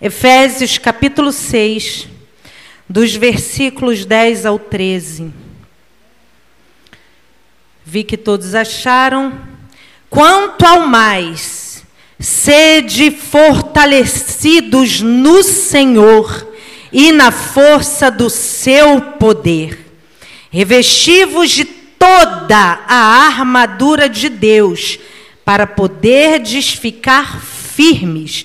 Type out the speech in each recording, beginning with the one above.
Efésios capítulo 6, dos versículos 10 ao 13. Vi que todos acharam. Quanto ao mais, sede fortalecidos no Senhor e na força do seu poder. Revestivos de toda a armadura de Deus, para poderdes ficar firmes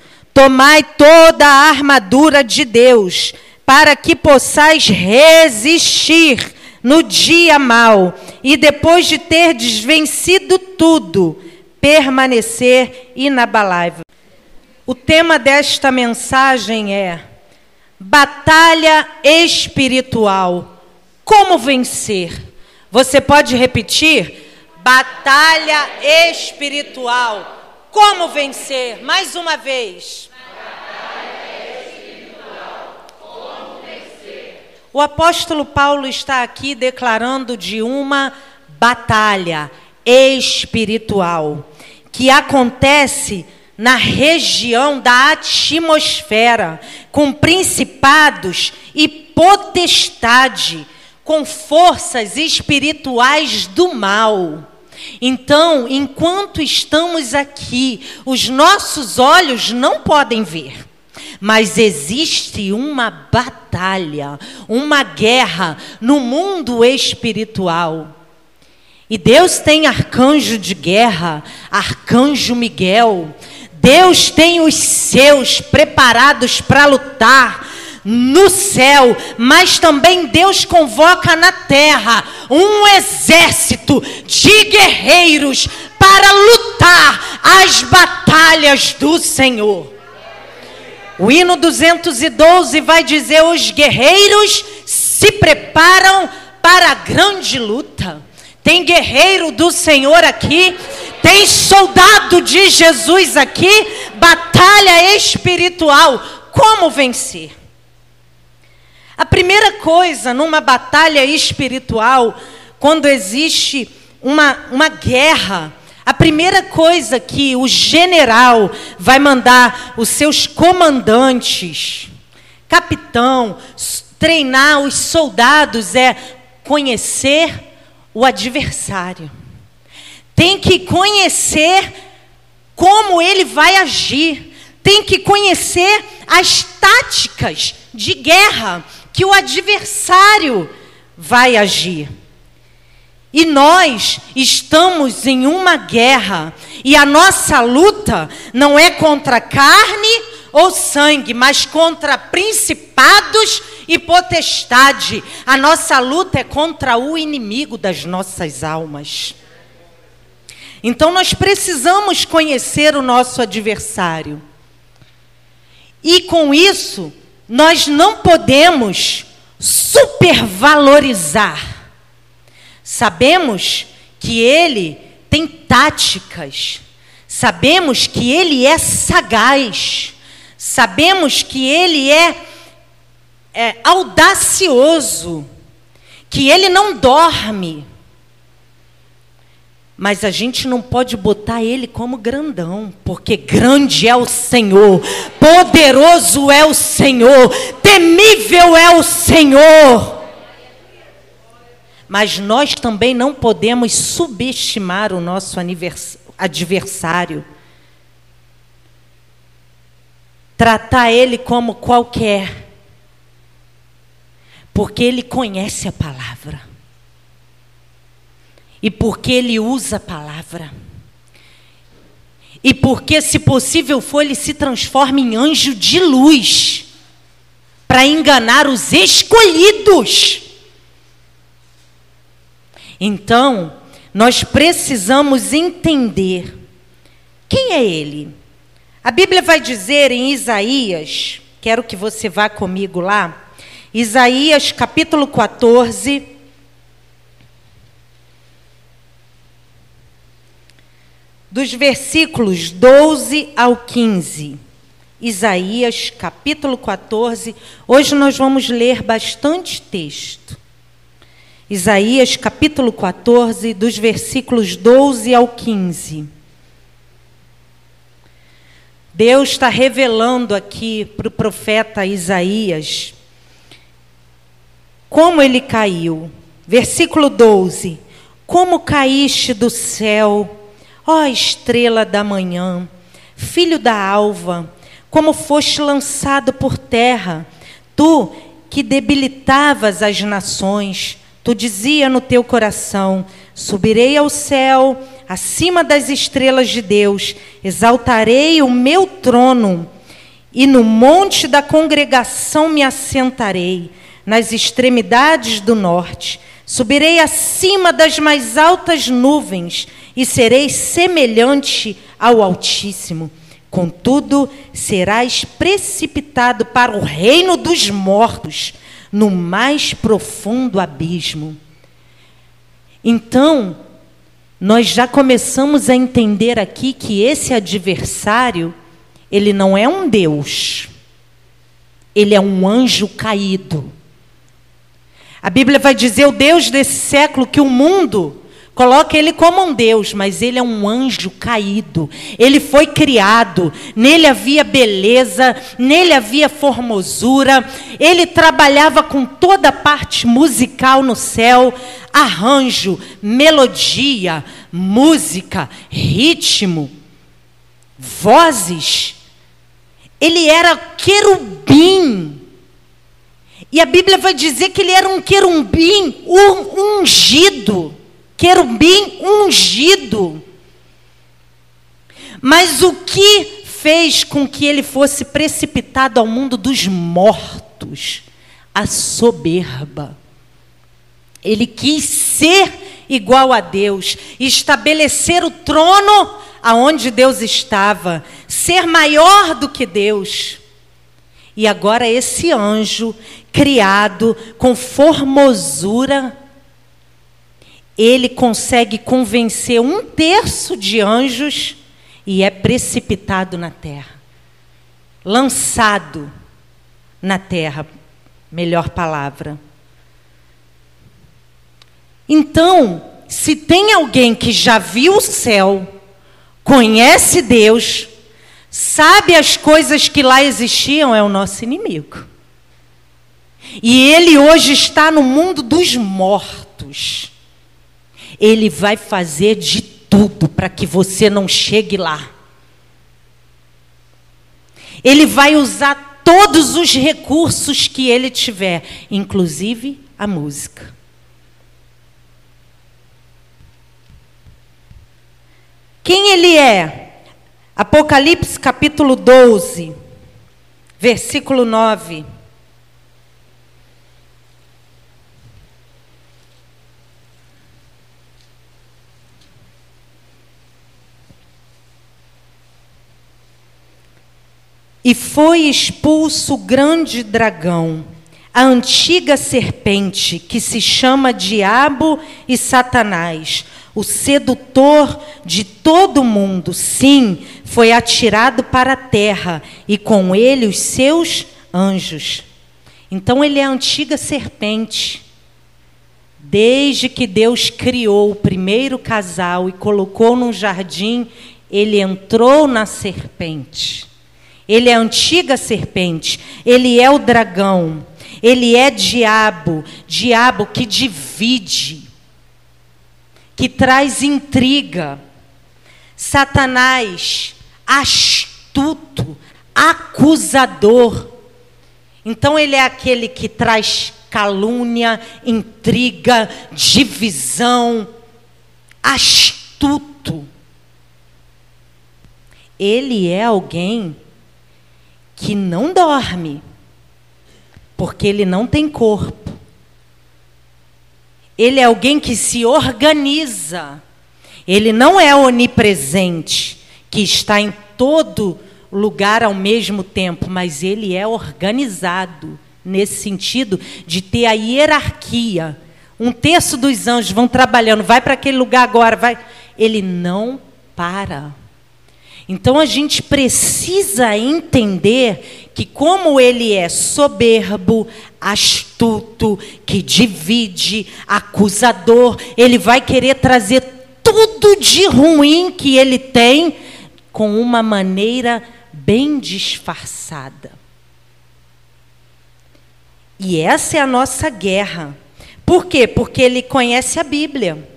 Tomai toda a armadura de Deus, para que possais resistir no dia mau e depois de ter desvencido tudo, permanecer inabalável. O tema desta mensagem é Batalha espiritual. Como vencer? Você pode repetir? Batalha espiritual. Como vencer? Mais uma vez. O apóstolo Paulo está aqui declarando de uma batalha espiritual que acontece na região da atmosfera, com principados e potestade, com forças espirituais do mal. Então, enquanto estamos aqui, os nossos olhos não podem ver. Mas existe uma batalha, uma guerra no mundo espiritual. E Deus tem arcanjo de guerra, arcanjo Miguel. Deus tem os seus preparados para lutar no céu, mas também Deus convoca na terra um exército de guerreiros para lutar as batalhas do Senhor. O hino 212 vai dizer: os guerreiros se preparam para a grande luta. Tem guerreiro do Senhor aqui, tem soldado de Jesus aqui, batalha espiritual. Como vencer? A primeira coisa numa batalha espiritual, quando existe uma, uma guerra, a primeira coisa que o general vai mandar os seus comandantes, capitão, treinar os soldados é conhecer o adversário. Tem que conhecer como ele vai agir. Tem que conhecer as táticas de guerra que o adversário vai agir. E nós estamos em uma guerra, e a nossa luta não é contra carne ou sangue, mas contra principados e potestade. A nossa luta é contra o inimigo das nossas almas. Então nós precisamos conhecer o nosso adversário. E com isso, nós não podemos supervalorizar Sabemos que ele tem táticas, sabemos que ele é sagaz, sabemos que ele é, é audacioso, que ele não dorme. Mas a gente não pode botar ele como grandão, porque grande é o Senhor, poderoso é o Senhor, temível é o Senhor. Mas nós também não podemos subestimar o nosso adversário. Tratar ele como qualquer. Porque ele conhece a palavra. E porque ele usa a palavra. E porque, se possível for, ele se transforma em anjo de luz para enganar os escolhidos. Então, nós precisamos entender quem é ele. A Bíblia vai dizer em Isaías Quero que você vá comigo lá. Isaías capítulo 14. Dos versículos 12 ao 15. Isaías capítulo 14. Hoje nós vamos ler bastante texto. Isaías capítulo 14, dos versículos 12 ao 15. Deus está revelando aqui para o profeta Isaías como ele caiu. Versículo 12: Como caíste do céu, ó estrela da manhã, filho da alva, como foste lançado por terra, tu que debilitavas as nações, tu dizia no teu coração: Subirei ao céu, acima das estrelas de Deus, exaltarei o meu trono, e no monte da congregação me assentarei nas extremidades do norte. Subirei acima das mais altas nuvens e serei semelhante ao Altíssimo. Contudo, serás precipitado para o reino dos mortos, no mais profundo abismo. Então, nós já começamos a entender aqui que esse adversário, ele não é um Deus, ele é um anjo caído. A Bíblia vai dizer o Deus desse século que o mundo coloca ele como um Deus, mas ele é um anjo caído. Ele foi criado, nele havia beleza, nele havia formosura. Ele trabalhava com toda a parte musical no céu, arranjo, melodia, música, ritmo, vozes. Ele era querubim e a Bíblia vai dizer que ele era um querubim ungido. Querubim ungido. Mas o que fez com que ele fosse precipitado ao mundo dos mortos? A soberba. Ele quis ser igual a Deus, estabelecer o trono aonde Deus estava, ser maior do que Deus. E agora esse anjo criado com formosura, ele consegue convencer um terço de anjos e é precipitado na terra. Lançado na terra, melhor palavra. Então, se tem alguém que já viu o céu, conhece Deus, sabe as coisas que lá existiam, é o nosso inimigo. E ele hoje está no mundo dos mortos. Ele vai fazer de tudo para que você não chegue lá. Ele vai usar todos os recursos que ele tiver, inclusive a música. Quem ele é? Apocalipse capítulo 12, versículo 9. E foi expulso o grande dragão, a antiga serpente, que se chama Diabo e Satanás, o sedutor de todo mundo. Sim, foi atirado para a terra, e com ele os seus anjos. Então ele é a antiga serpente. Desde que Deus criou o primeiro casal e colocou num jardim, ele entrou na serpente. Ele é a antiga serpente, ele é o dragão, ele é diabo, diabo que divide, que traz intriga. Satanás, astuto, acusador. Então ele é aquele que traz calúnia, intriga, divisão, astuto. Ele é alguém que não dorme, porque ele não tem corpo. Ele é alguém que se organiza. Ele não é onipresente, que está em todo lugar ao mesmo tempo, mas ele é organizado nesse sentido de ter a hierarquia. Um terço dos anjos vão trabalhando, vai para aquele lugar agora, vai. Ele não para. Então a gente precisa entender que, como ele é soberbo, astuto, que divide, acusador, ele vai querer trazer tudo de ruim que ele tem com uma maneira bem disfarçada. E essa é a nossa guerra. Por quê? Porque ele conhece a Bíblia.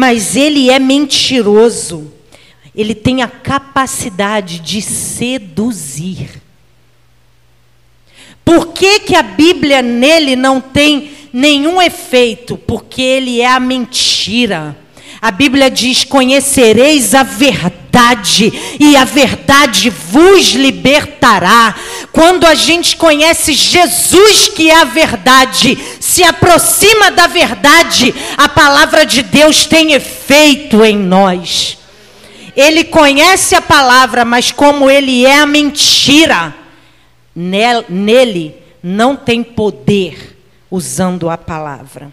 Mas ele é mentiroso. Ele tem a capacidade de seduzir. Por que, que a Bíblia nele não tem nenhum efeito? Porque ele é a mentira. A Bíblia diz: Conhecereis a verdade, e a verdade vos libertará. Quando a gente conhece Jesus, que é a verdade, se aproxima da verdade, a palavra de Deus tem efeito em nós. Ele conhece a palavra, mas como ele é a mentira, nele não tem poder usando a palavra.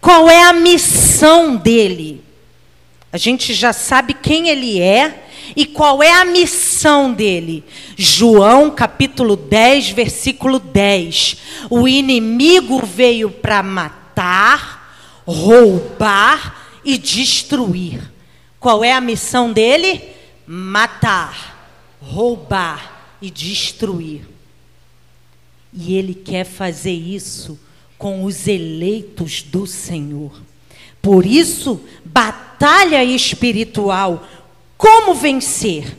Qual é a missão dele? A gente já sabe quem ele é e qual é a missão dele. João capítulo 10, versículo 10. O inimigo veio para matar, roubar e destruir. Qual é a missão dele? Matar, roubar e destruir. E ele quer fazer isso com os eleitos do Senhor. Por isso, batalha espiritual. Como vencer?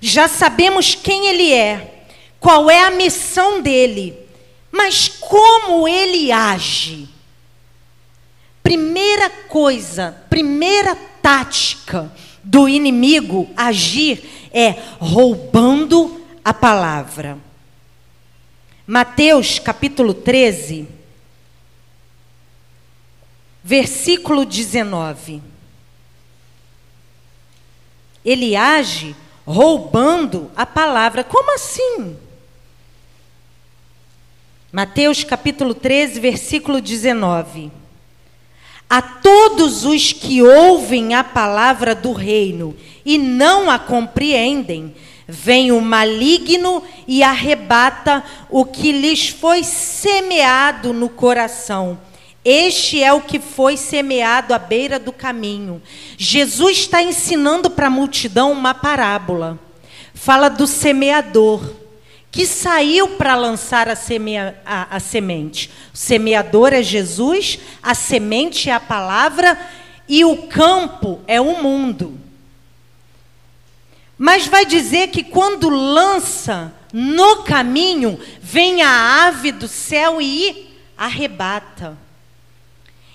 Já sabemos quem ele é, qual é a missão dele, mas como ele age? Primeira coisa, primeira tática do inimigo agir é roubando a palavra. Mateus capítulo 13, versículo 19. Ele age roubando a palavra. Como assim? Mateus capítulo 13, versículo 19. A todos os que ouvem a palavra do reino e não a compreendem, vem o maligno e arrebata o que lhes foi semeado no coração. Este é o que foi semeado à beira do caminho. Jesus está ensinando para a multidão uma parábola. Fala do semeador, que saiu para lançar a, semea, a, a semente. O semeador é Jesus, a semente é a palavra e o campo é o mundo. Mas vai dizer que quando lança no caminho, vem a ave do céu e arrebata.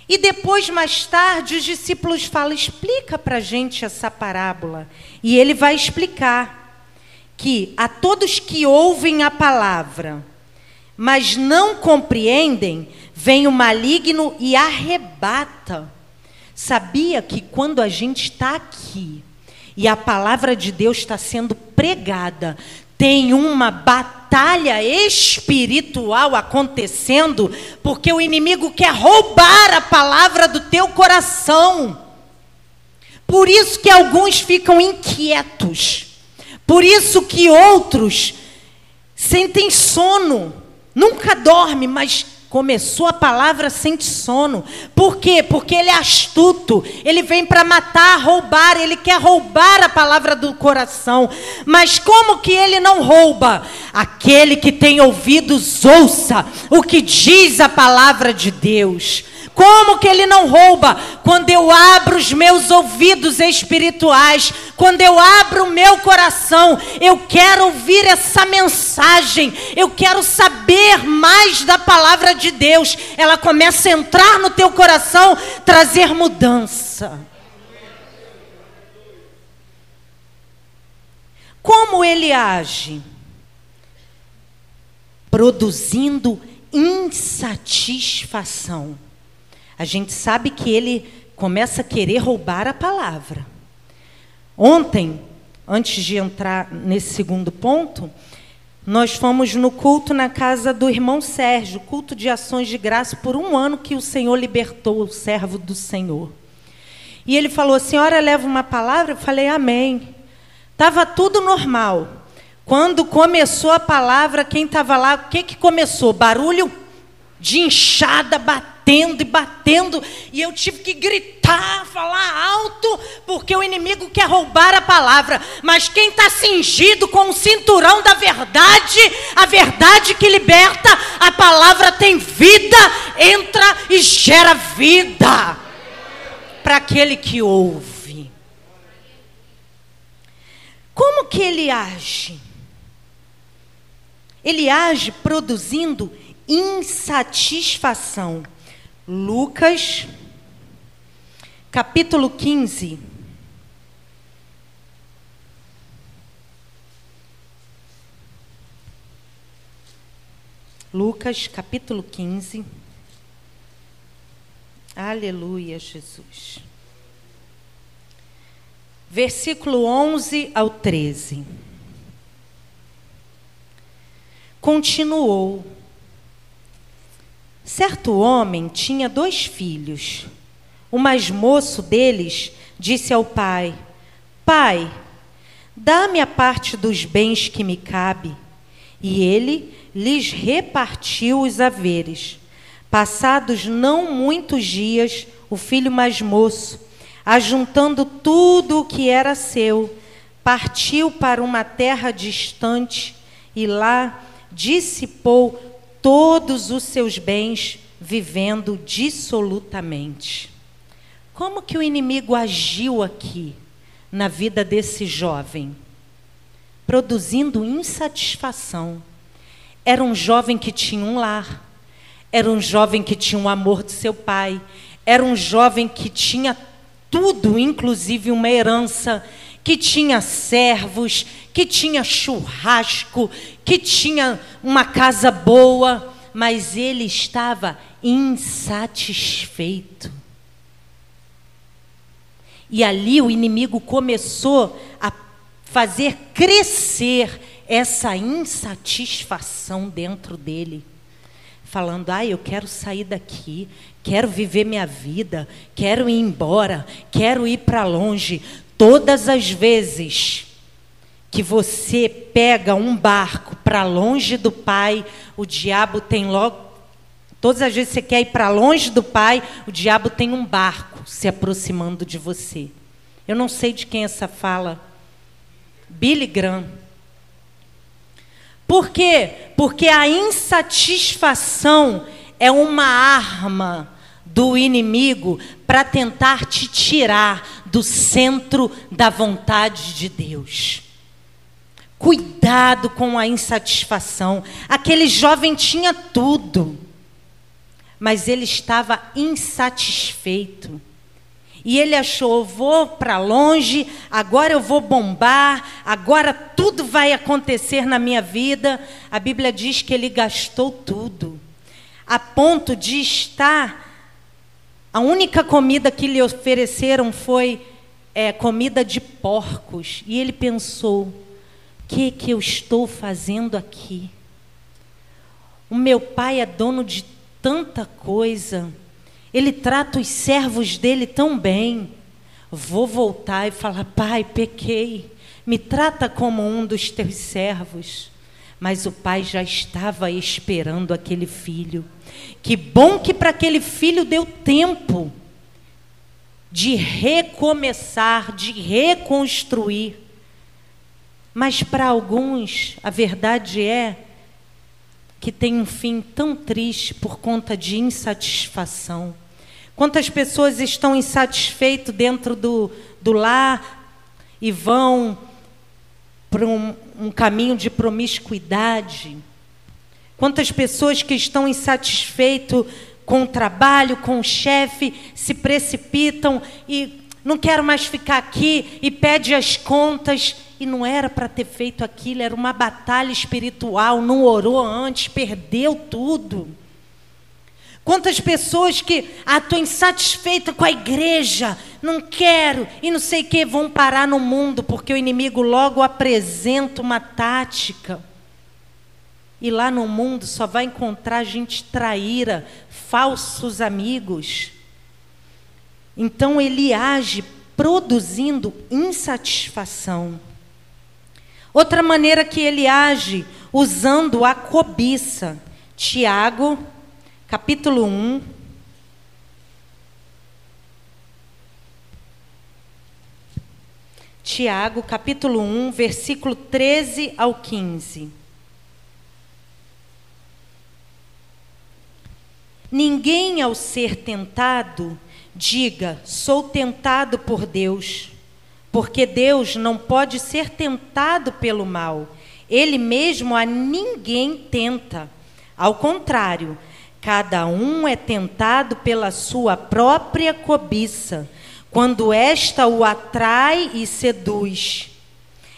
E depois, mais tarde, os discípulos falam: explica para a gente essa parábola. E ele vai explicar que a todos que ouvem a palavra, mas não compreendem, vem o maligno e arrebata. Sabia que quando a gente está aqui e a palavra de Deus está sendo pregada, tem uma batalha espiritual acontecendo, porque o inimigo quer roubar a palavra do teu coração. Por isso que alguns ficam inquietos. Por isso que outros sentem sono. Nunca dorme, mas Começou a palavra sente sono. Por quê? Porque ele é astuto. Ele vem para matar, roubar. Ele quer roubar a palavra do coração. Mas como que ele não rouba? Aquele que tem ouvidos, ouça o que diz a palavra de Deus. Como que ele não rouba? Quando eu abro os meus ouvidos espirituais, quando eu abro o meu coração, eu quero ouvir essa mensagem, eu quero saber mais da palavra de Deus. Ela começa a entrar no teu coração, trazer mudança. Como ele age? Produzindo insatisfação. A gente sabe que ele começa a querer roubar a palavra. Ontem, antes de entrar nesse segundo ponto, nós fomos no culto na casa do irmão Sérgio, culto de ações de graça, por um ano que o Senhor libertou o servo do Senhor. E ele falou: A senhora leva uma palavra? Eu falei: Amém. Estava tudo normal. Quando começou a palavra, quem estava lá, o que, que começou? Barulho de inchada batendo e batendo, e eu tive que gritar, falar alto, porque o inimigo quer roubar a palavra. Mas quem está cingido com o cinturão da verdade, a verdade que liberta, a palavra tem vida, entra e gera vida para aquele que ouve. Como que ele age? Ele age produzindo insatisfação. Lucas, capítulo 15. Lucas, capítulo 15. Aleluia, Jesus. Versículo 11 ao 13. Continuou Certo homem tinha dois filhos. O mais moço deles disse ao pai: Pai, dá-me a parte dos bens que me cabe. E ele lhes repartiu os haveres. Passados não muitos dias, o filho mais moço, ajuntando tudo o que era seu, partiu para uma terra distante e lá dissipou todos os seus bens, vivendo dissolutamente. Como que o inimigo agiu aqui na vida desse jovem? Produzindo insatisfação. Era um jovem que tinha um lar, era um jovem que tinha o amor de seu pai, era um jovem que tinha tudo, inclusive uma herança, que tinha servos, que tinha churrasco, que tinha uma casa boa, mas ele estava insatisfeito. E ali o inimigo começou a fazer crescer essa insatisfação dentro dele. Falando, ah, eu quero sair daqui, quero viver minha vida, quero ir embora, quero ir para longe. Todas as vezes que você pega um barco para longe do Pai, o diabo tem logo. Todas as vezes que você quer ir para longe do Pai, o diabo tem um barco se aproximando de você. Eu não sei de quem essa fala. Billy Graham. Por quê? Porque a insatisfação é uma arma do inimigo para tentar te tirar do centro da vontade de Deus. Cuidado com a insatisfação. Aquele jovem tinha tudo, mas ele estava insatisfeito. E ele achou: vou para longe, agora eu vou bombar, agora tudo vai acontecer na minha vida. A Bíblia diz que ele gastou tudo, a ponto de estar. A única comida que lhe ofereceram foi é, comida de porcos. E ele pensou: que que eu estou fazendo aqui? O meu pai é dono de tanta coisa. Ele trata os servos dele tão bem. Vou voltar e falar: Pai, pequei. Me trata como um dos teus servos. Mas o pai já estava esperando aquele filho. Que bom que para aquele filho deu tempo de recomeçar, de reconstruir. Mas para alguns, a verdade é que tem um fim tão triste por conta de insatisfação. Quantas pessoas estão insatisfeitas dentro do, do lar e vão para um, um caminho de promiscuidade? Quantas pessoas que estão insatisfeitas com o trabalho, com o chefe, se precipitam e não quero mais ficar aqui e pede as contas e não era para ter feito aquilo, era uma batalha espiritual, não orou antes, perdeu tudo. Quantas pessoas que, ah, estou insatisfeita com a igreja, não quero, e não sei o que, vão parar no mundo, porque o inimigo logo apresenta uma tática. E lá no mundo só vai encontrar gente traíra, falsos amigos. Então ele age produzindo insatisfação. Outra maneira que ele age, usando a cobiça. Tiago capítulo 1. Tiago, capítulo 1, versículo 13 ao 15. Ninguém, ao ser tentado, diga: sou tentado por Deus, porque Deus não pode ser tentado pelo mal. Ele mesmo a ninguém tenta. Ao contrário, Cada um é tentado pela sua própria cobiça, quando esta o atrai e seduz.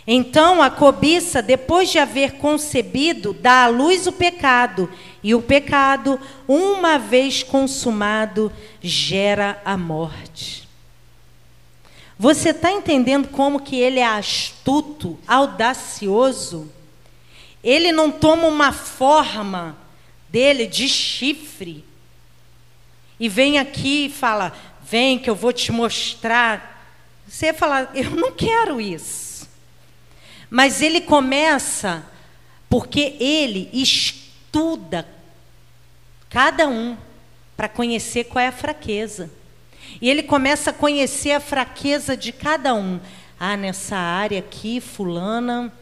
Então a cobiça, depois de haver concebido, dá à luz o pecado, e o pecado, uma vez consumado, gera a morte. Você está entendendo como que ele é astuto, audacioso? Ele não toma uma forma dele de chifre. E vem aqui e fala: Vem que eu vou te mostrar. Você ia falar: Eu não quero isso. Mas ele começa porque ele estuda cada um para conhecer qual é a fraqueza. E ele começa a conhecer a fraqueza de cada um. Ah, nessa área aqui, fulana,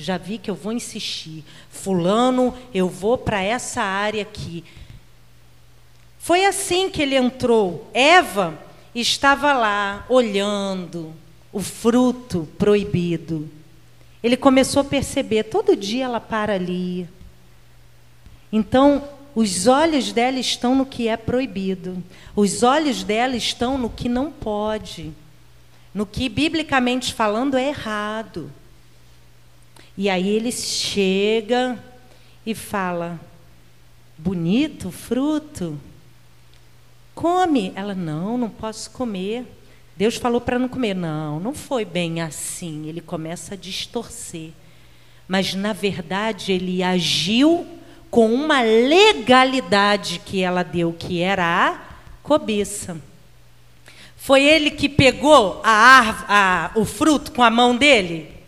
já vi que eu vou insistir. Fulano, eu vou para essa área aqui. Foi assim que ele entrou. Eva estava lá olhando o fruto proibido. Ele começou a perceber, todo dia ela para ali. Então, os olhos dela estão no que é proibido. Os olhos dela estão no que não pode. No que, biblicamente falando, é errado. E aí ele chega e fala: bonito fruto, come. Ela: não, não posso comer. Deus falou para não comer. Não, não foi bem assim. Ele começa a distorcer. Mas, na verdade, ele agiu com uma legalidade que ela deu, que era a cobiça. Foi ele que pegou a, a, o fruto com a mão dele?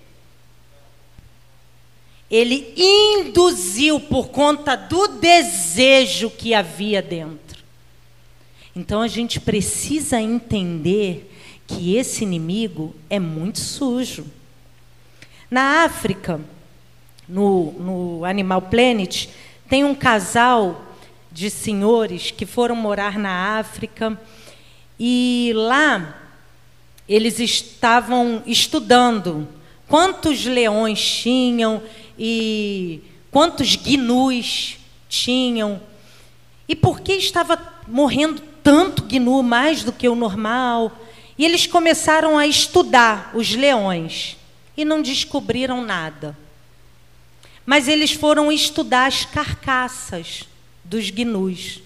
Ele induziu por conta do desejo que havia dentro. Então a gente precisa entender que esse inimigo é muito sujo. Na África, no, no Animal Planet, tem um casal de senhores que foram morar na África e lá eles estavam estudando quantos leões tinham e quantos gnus tinham. E por que estava morrendo tanto gnu, mais do que o normal? E eles começaram a estudar os leões e não descobriram nada. Mas eles foram estudar as carcaças dos gnus.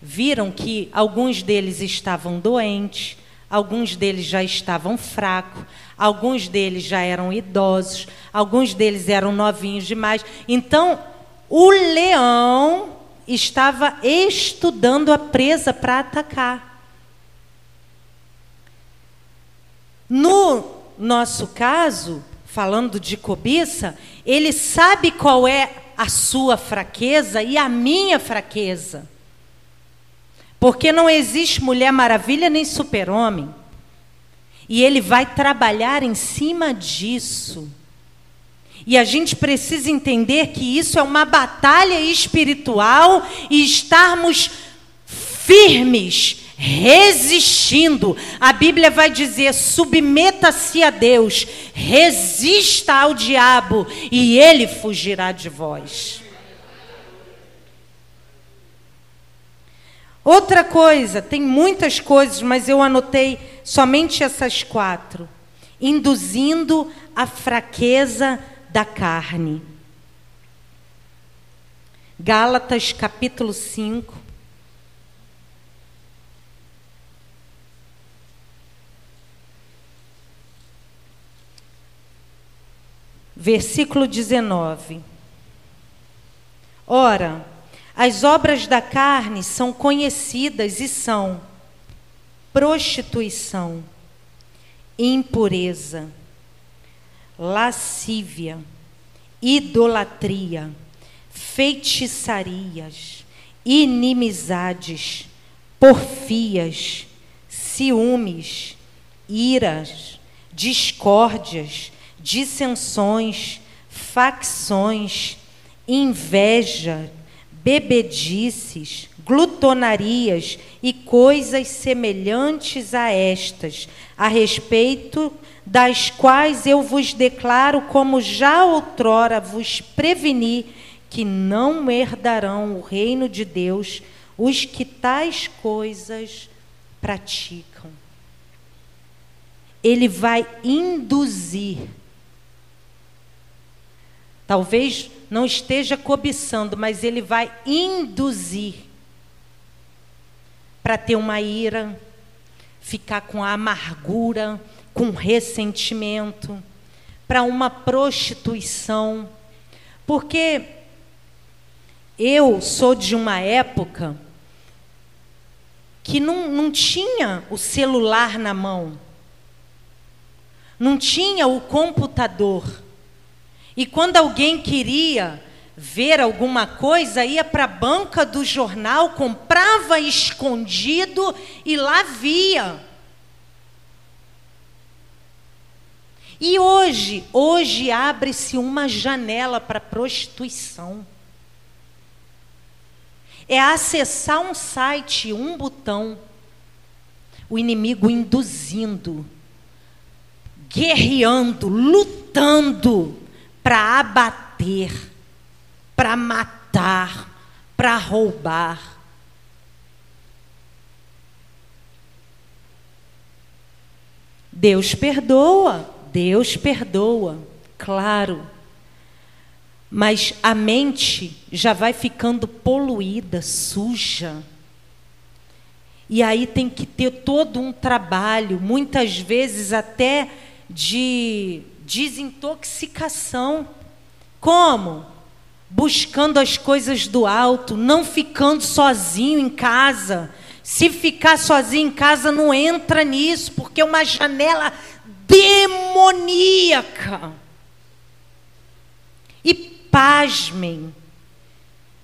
Viram que alguns deles estavam doentes, alguns deles já estavam fracos, alguns deles já eram idosos, alguns deles eram novinhos demais. Então, o leão estava estudando a presa para atacar. No nosso caso, falando de cobiça, ele sabe qual é a sua fraqueza e a minha fraqueza. Porque não existe mulher maravilha nem super-homem. E ele vai trabalhar em cima disso. E a gente precisa entender que isso é uma batalha espiritual e estarmos firmes, resistindo. A Bíblia vai dizer: submeta-se a Deus, resista ao diabo e ele fugirá de vós. Outra coisa, tem muitas coisas, mas eu anotei somente essas quatro. Induzindo a fraqueza da carne. Gálatas capítulo 5. Versículo 19. Ora, as obras da carne são conhecidas e são prostituição, impureza, lascívia, idolatria, feitiçarias, inimizades, porfias, ciúmes, iras, discórdias, dissensões, facções, inveja, bebedices, glutonarias e coisas semelhantes a estas, a respeito das quais eu vos declaro, como já outrora vos preveni, que não herdarão o reino de Deus os que tais coisas praticam. Ele vai induzir. Talvez não esteja cobiçando, mas ele vai induzir para ter uma ira, ficar com a amargura, com ressentimento, para uma prostituição. Porque eu sou de uma época que não, não tinha o celular na mão, não tinha o computador. E quando alguém queria ver alguma coisa, ia para a banca do jornal, comprava escondido e lá via. E hoje, hoje abre-se uma janela para prostituição. É acessar um site, um botão, o inimigo induzindo, guerreando, lutando para abater, para matar, para roubar. Deus perdoa, Deus perdoa, claro. Mas a mente já vai ficando poluída, suja. E aí tem que ter todo um trabalho, muitas vezes até de desintoxicação. Como? Buscando as coisas do alto, não ficando sozinho em casa. Se ficar sozinho em casa, não entra nisso, porque é uma janela demoníaca. E pasmem,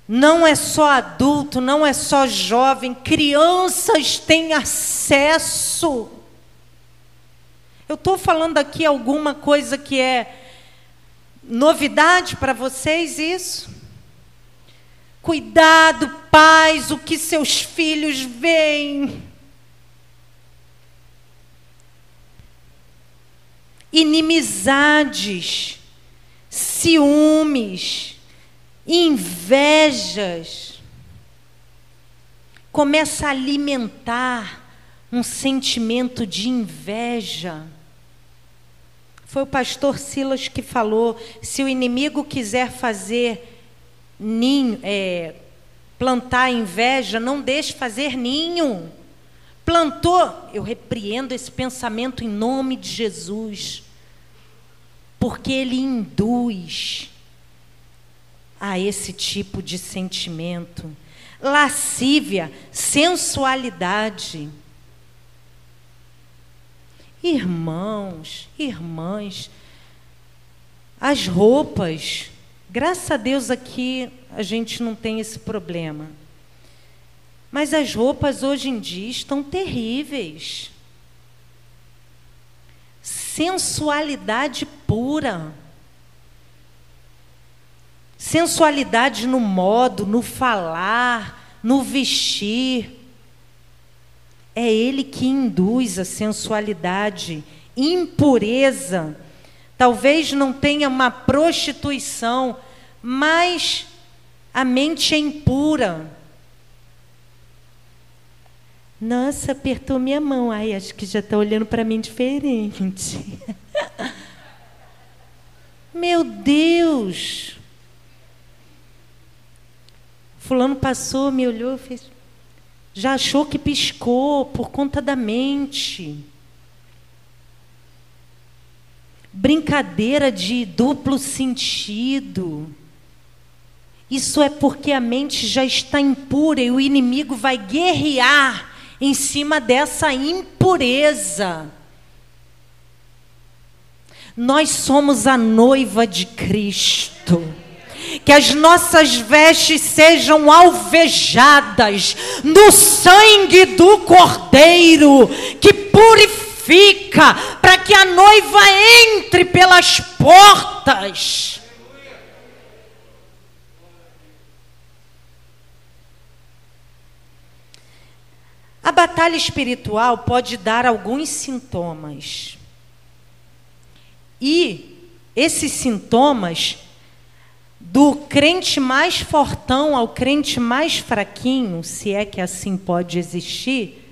não é só adulto, não é só jovem, crianças têm acesso. Eu estou falando aqui alguma coisa que é novidade para vocês isso? Cuidado, pais, o que seus filhos veem. Inimizades, ciúmes, invejas. Começa a alimentar um sentimento de inveja foi o pastor Silas que falou: se o inimigo quiser fazer ninho, é, plantar inveja, não deixe fazer ninho. Plantou, eu repreendo esse pensamento em nome de Jesus, porque ele induz a esse tipo de sentimento. Lascívia, sensualidade. Irmãos, irmãs, as roupas, graças a Deus aqui a gente não tem esse problema. Mas as roupas hoje em dia estão terríveis. Sensualidade pura. Sensualidade no modo, no falar, no vestir. É ele que induz a sensualidade, impureza. Talvez não tenha uma prostituição, mas a mente é impura. Nossa, apertou minha mão. Ai, acho que já está olhando para mim diferente. Meu Deus! Fulano passou, me olhou, fez já achou que piscou por conta da mente. brincadeira de duplo sentido. Isso é porque a mente já está impura e o inimigo vai guerrear em cima dessa impureza. Nós somos a noiva de Cristo. Que as nossas vestes sejam alvejadas no sangue do Cordeiro, que purifica, para que a noiva entre pelas portas. A batalha espiritual pode dar alguns sintomas. E esses sintomas, do crente mais fortão ao crente mais fraquinho, se é que assim pode existir,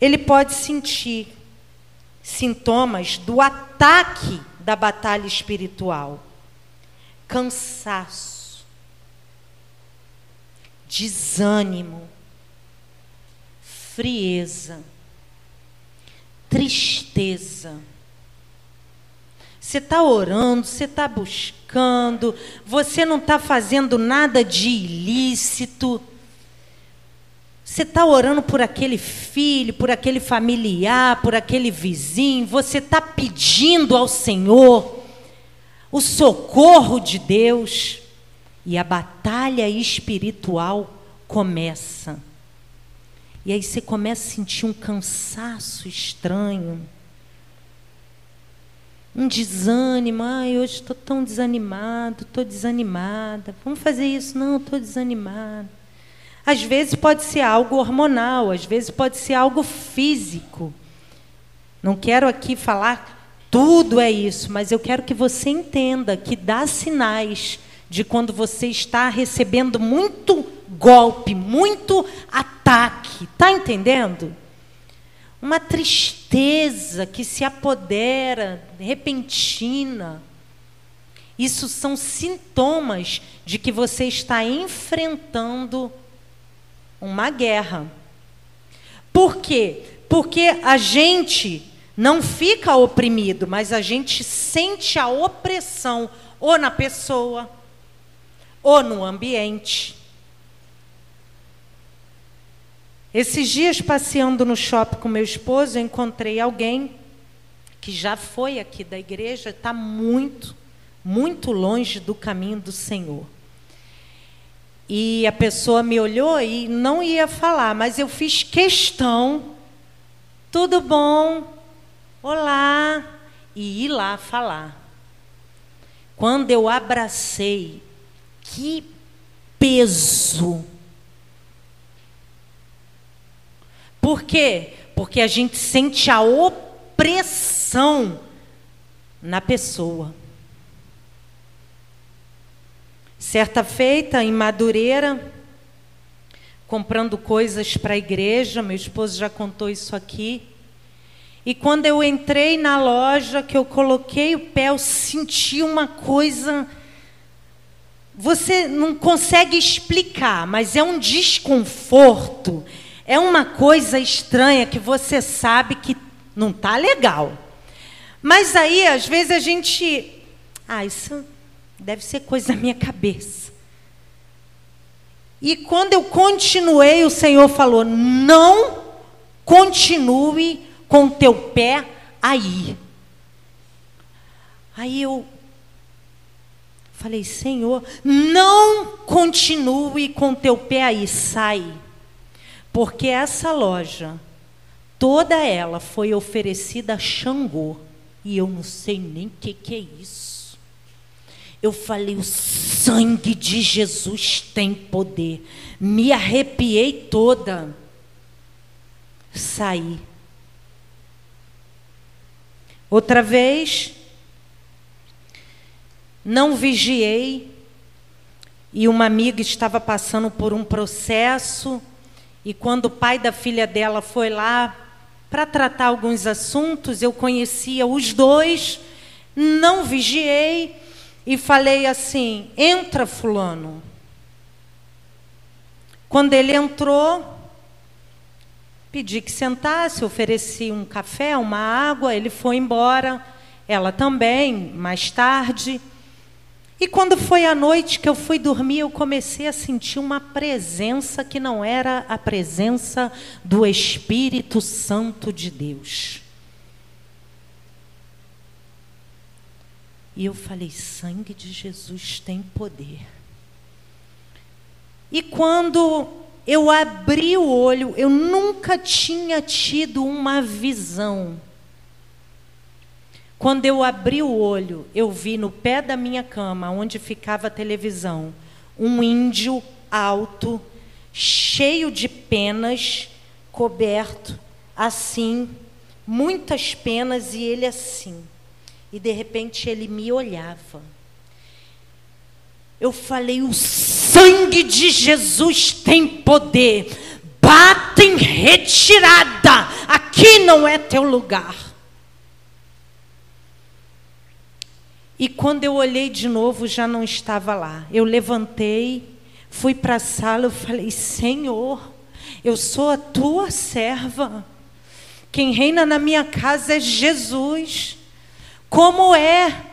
ele pode sentir sintomas do ataque da batalha espiritual: cansaço, desânimo, frieza, tristeza. Você está orando, você está buscando, você não está fazendo nada de ilícito. Você está orando por aquele filho, por aquele familiar, por aquele vizinho, você está pedindo ao Senhor o socorro de Deus e a batalha espiritual começa. E aí você começa a sentir um cansaço estranho, um desânimo. Ai, hoje estou tão desanimado, estou desanimada. Vamos fazer isso? Não, estou desanimada. Às vezes pode ser algo hormonal, às vezes pode ser algo físico. Não quero aqui falar tudo é isso, mas eu quero que você entenda que dá sinais de quando você está recebendo muito golpe, muito ataque. Está entendendo? Uma tristeza que se apodera, repentina. Isso são sintomas de que você está enfrentando uma guerra. Por quê? Porque a gente não fica oprimido, mas a gente sente a opressão ou na pessoa, ou no ambiente. Esses dias, passeando no shopping com meu esposo, eu encontrei alguém que já foi aqui da igreja, está muito, muito longe do caminho do Senhor. E a pessoa me olhou e não ia falar, mas eu fiz questão, tudo bom, olá, e ir lá falar. Quando eu abracei, que peso Por quê? Porque a gente sente a opressão na pessoa. Certa feita, em Madureira, comprando coisas para a igreja, meu esposo já contou isso aqui. E quando eu entrei na loja, que eu coloquei o pé, eu senti uma coisa. Você não consegue explicar, mas é um desconforto é uma coisa estranha que você sabe que não está legal. Mas aí, às vezes, a gente. Ah, isso deve ser coisa da minha cabeça. E quando eu continuei, o Senhor falou: não continue com teu pé aí. Aí eu falei: Senhor, não continue com teu pé aí, sai. Porque essa loja, toda ela foi oferecida a Xangô. E eu não sei nem o que, que é isso. Eu falei, o sangue de Jesus tem poder. Me arrepiei toda. Saí. Outra vez, não vigiei, e uma amiga estava passando por um processo e quando o pai da filha dela foi lá para tratar alguns assuntos, eu conhecia os dois, não vigiei e falei assim: entra, Fulano. Quando ele entrou, Pedi que sentasse, ofereci um café, uma água, ele foi embora, ela também, mais tarde. E quando foi a noite que eu fui dormir, eu comecei a sentir uma presença que não era a presença do Espírito Santo de Deus. E eu falei: sangue de Jesus tem poder. E quando eu abri o olho, eu nunca tinha tido uma visão. Quando eu abri o olho, eu vi no pé da minha cama, onde ficava a televisão, um índio alto, cheio de penas, coberto, assim, muitas penas, e ele assim. E de repente ele me olhava. Eu falei: o sangue de Jesus tem poder. Bata em retirada. Aqui não é teu lugar. E quando eu olhei de novo, já não estava lá. Eu levantei, fui para a sala, eu falei: Senhor, eu sou a tua serva. Quem reina na minha casa é Jesus. Como é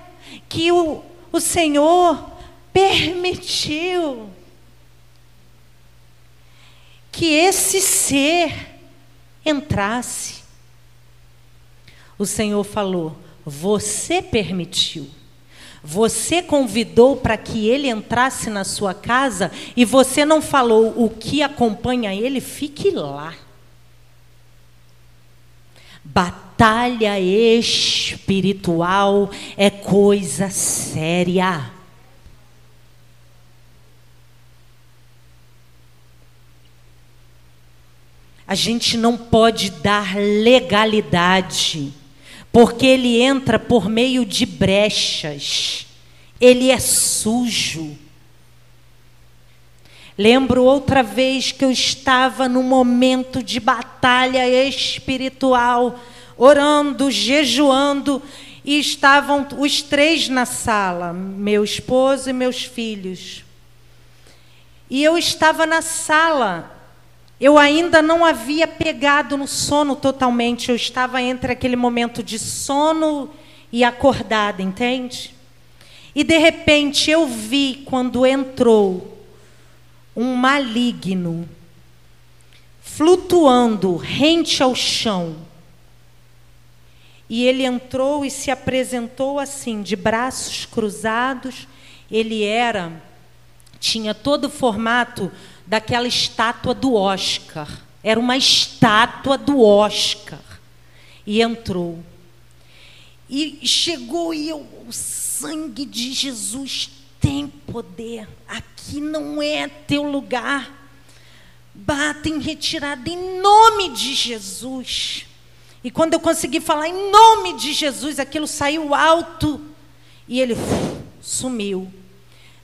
que o, o Senhor permitiu que esse ser entrasse? O Senhor falou: Você permitiu. Você convidou para que ele entrasse na sua casa e você não falou o que acompanha ele, fique lá. Batalha espiritual é coisa séria. A gente não pode dar legalidade, porque ele entra por meio de brechas, ele é sujo. Lembro outra vez que eu estava num momento de batalha espiritual, orando, jejuando, e estavam os três na sala, meu esposo e meus filhos. E eu estava na sala, eu ainda não havia pegado no sono totalmente, eu estava entre aquele momento de sono e acordada, entende? E de repente eu vi quando entrou um maligno flutuando rente ao chão. E ele entrou e se apresentou assim, de braços cruzados. Ele era, tinha todo o formato daquela estátua do Oscar. Era uma estátua do Oscar. E entrou. E chegou e eu, o sangue de Jesus tem poder. Aqui não é teu lugar. Bata em retirada em nome de Jesus. E quando eu consegui falar em nome de Jesus, aquilo saiu alto e ele uf, sumiu.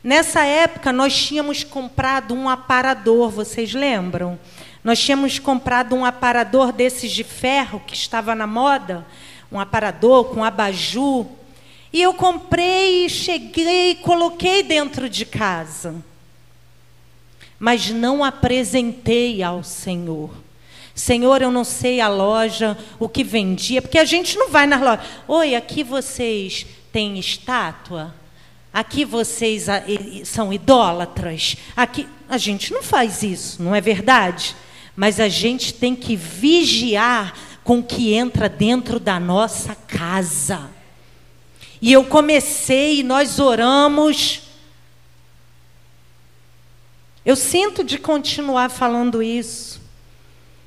Nessa época, nós tínhamos comprado um aparador, vocês lembram? Nós tínhamos comprado um aparador desses de ferro que estava na moda, um aparador com abajur. E eu comprei, cheguei, coloquei dentro de casa. Mas não apresentei ao Senhor. Senhor, eu não sei a loja, o que vendia, porque a gente não vai nas lojas. Oi, aqui vocês têm estátua? Aqui vocês são idólatras? Aqui a gente não faz isso, não é verdade? Mas a gente tem que vigiar com o que entra dentro da nossa casa. E eu comecei, nós oramos. Eu sinto de continuar falando isso.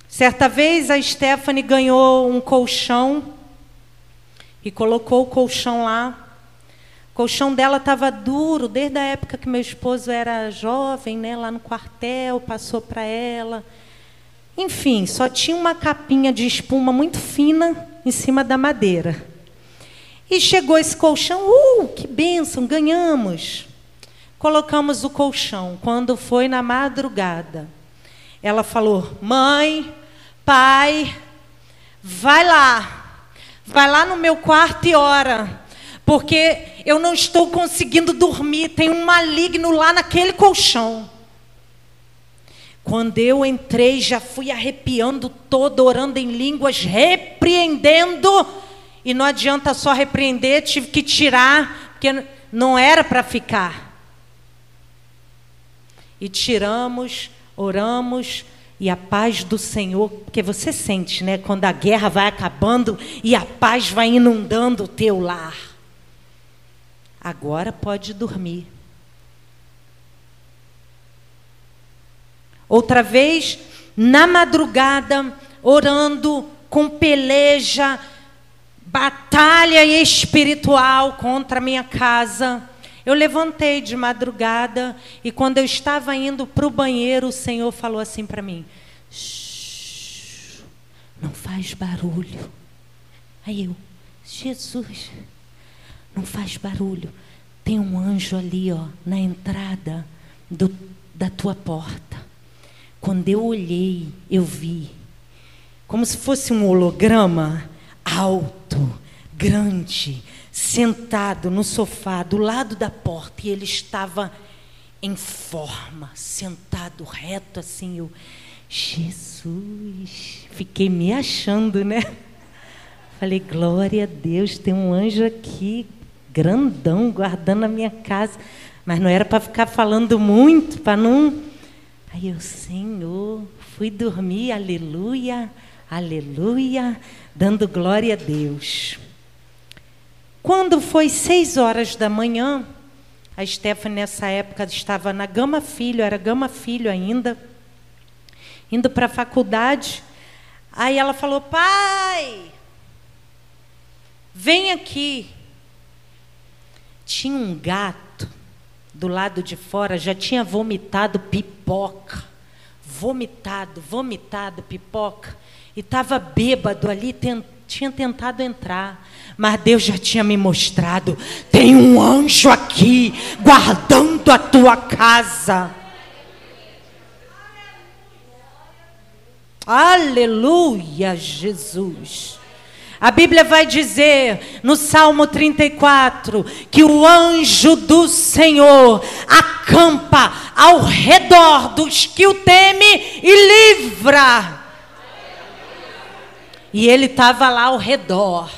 Certa vez a Stephanie ganhou um colchão e colocou o colchão lá. O colchão dela estava duro desde a época que meu esposo era jovem, né, lá no quartel, passou para ela. Enfim, só tinha uma capinha de espuma muito fina em cima da madeira. E chegou esse colchão, uh, que bênção, ganhamos. Colocamos o colchão. Quando foi na madrugada, ela falou: Mãe, pai, vai lá, vai lá no meu quarto e ora, porque eu não estou conseguindo dormir, tem um maligno lá naquele colchão. Quando eu entrei, já fui arrepiando todo, orando em línguas, repreendendo. E não adianta só repreender, tive que tirar, porque não era para ficar. E tiramos, oramos, e a paz do Senhor, porque você sente, né, quando a guerra vai acabando e a paz vai inundando o teu lar. Agora pode dormir. Outra vez, na madrugada, orando com peleja, batalha espiritual contra a minha casa. Eu levantei de madrugada e quando eu estava indo para o banheiro, o Senhor falou assim para mim: não faz barulho. Aí eu, Jesus, não faz barulho. Tem um anjo ali, ó, na entrada do, da tua porta. Quando eu olhei, eu vi, como se fosse um holograma alto, grande, sentado no sofá do lado da porta e ele estava em forma, sentado reto assim. Eu, Jesus, fiquei me achando, né? Falei, glória a Deus, tem um anjo aqui, grandão, guardando a minha casa. Mas não era para ficar falando muito, para não. Aí eu, Senhor, fui dormir, aleluia, aleluia, dando glória a Deus. Quando foi seis horas da manhã, a Stephanie nessa época estava na Gama Filho, era Gama Filho ainda, indo para a faculdade. Aí ela falou: Pai, vem aqui. Tinha um gato do lado de fora, já tinha vomitado pipoca. Vomitado, vomitado pipoca. E estava bêbado ali, tinha tentado entrar. Mas Deus já tinha me mostrado: tem um anjo aqui guardando a tua casa. Aleluia, Jesus. A Bíblia vai dizer no Salmo 34 que o anjo do Senhor acampa ao redor dos que o temem e livra. E ele estava lá ao redor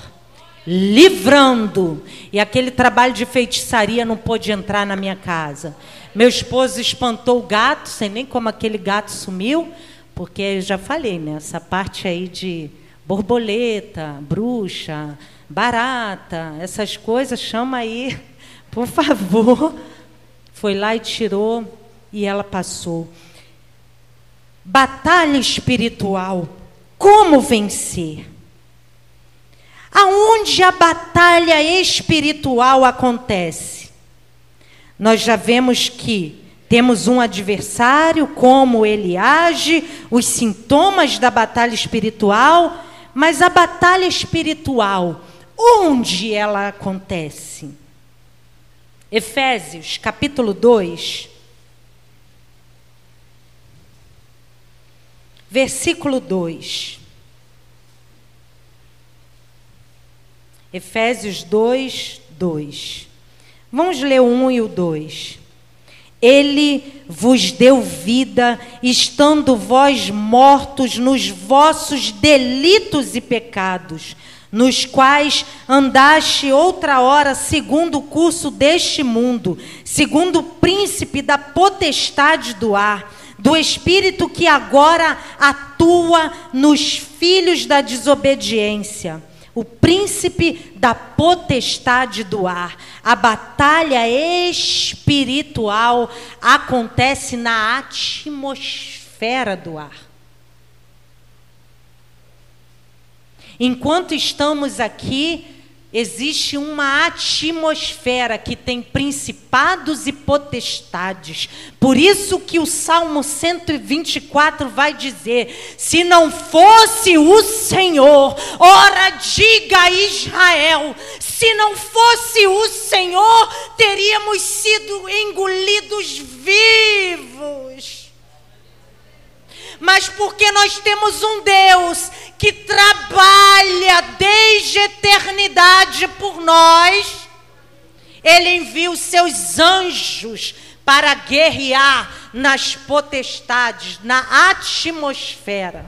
livrando. E aquele trabalho de feitiçaria não pôde entrar na minha casa. Meu esposo espantou o gato, sei nem como aquele gato sumiu, porque eu já falei, né? Essa parte aí de borboleta, bruxa, barata, essas coisas, chama aí, por favor. Foi lá e tirou e ela passou. Batalha espiritual. Como vencer? Aonde a batalha espiritual acontece? Nós já vemos que temos um adversário, como ele age, os sintomas da batalha espiritual, mas a batalha espiritual, onde ela acontece? Efésios, capítulo 2, versículo 2. Efésios 2, 2. Vamos ler o 1 e o 2. Ele vos deu vida, estando vós mortos nos vossos delitos e pecados, nos quais andaste outra hora segundo o curso deste mundo, segundo o príncipe da potestade do ar, do espírito que agora atua nos filhos da desobediência o príncipe da potestade do ar. A batalha espiritual acontece na atmosfera do ar. Enquanto estamos aqui, Existe uma atmosfera que tem principados e potestades. Por isso que o Salmo 124 vai dizer: se não fosse o Senhor, ora diga Israel, se não fosse o Senhor, teríamos sido engolidos vivos mas porque nós temos um Deus que trabalha desde a eternidade por nós, Ele envia os seus anjos para guerrear nas potestades, na atmosfera.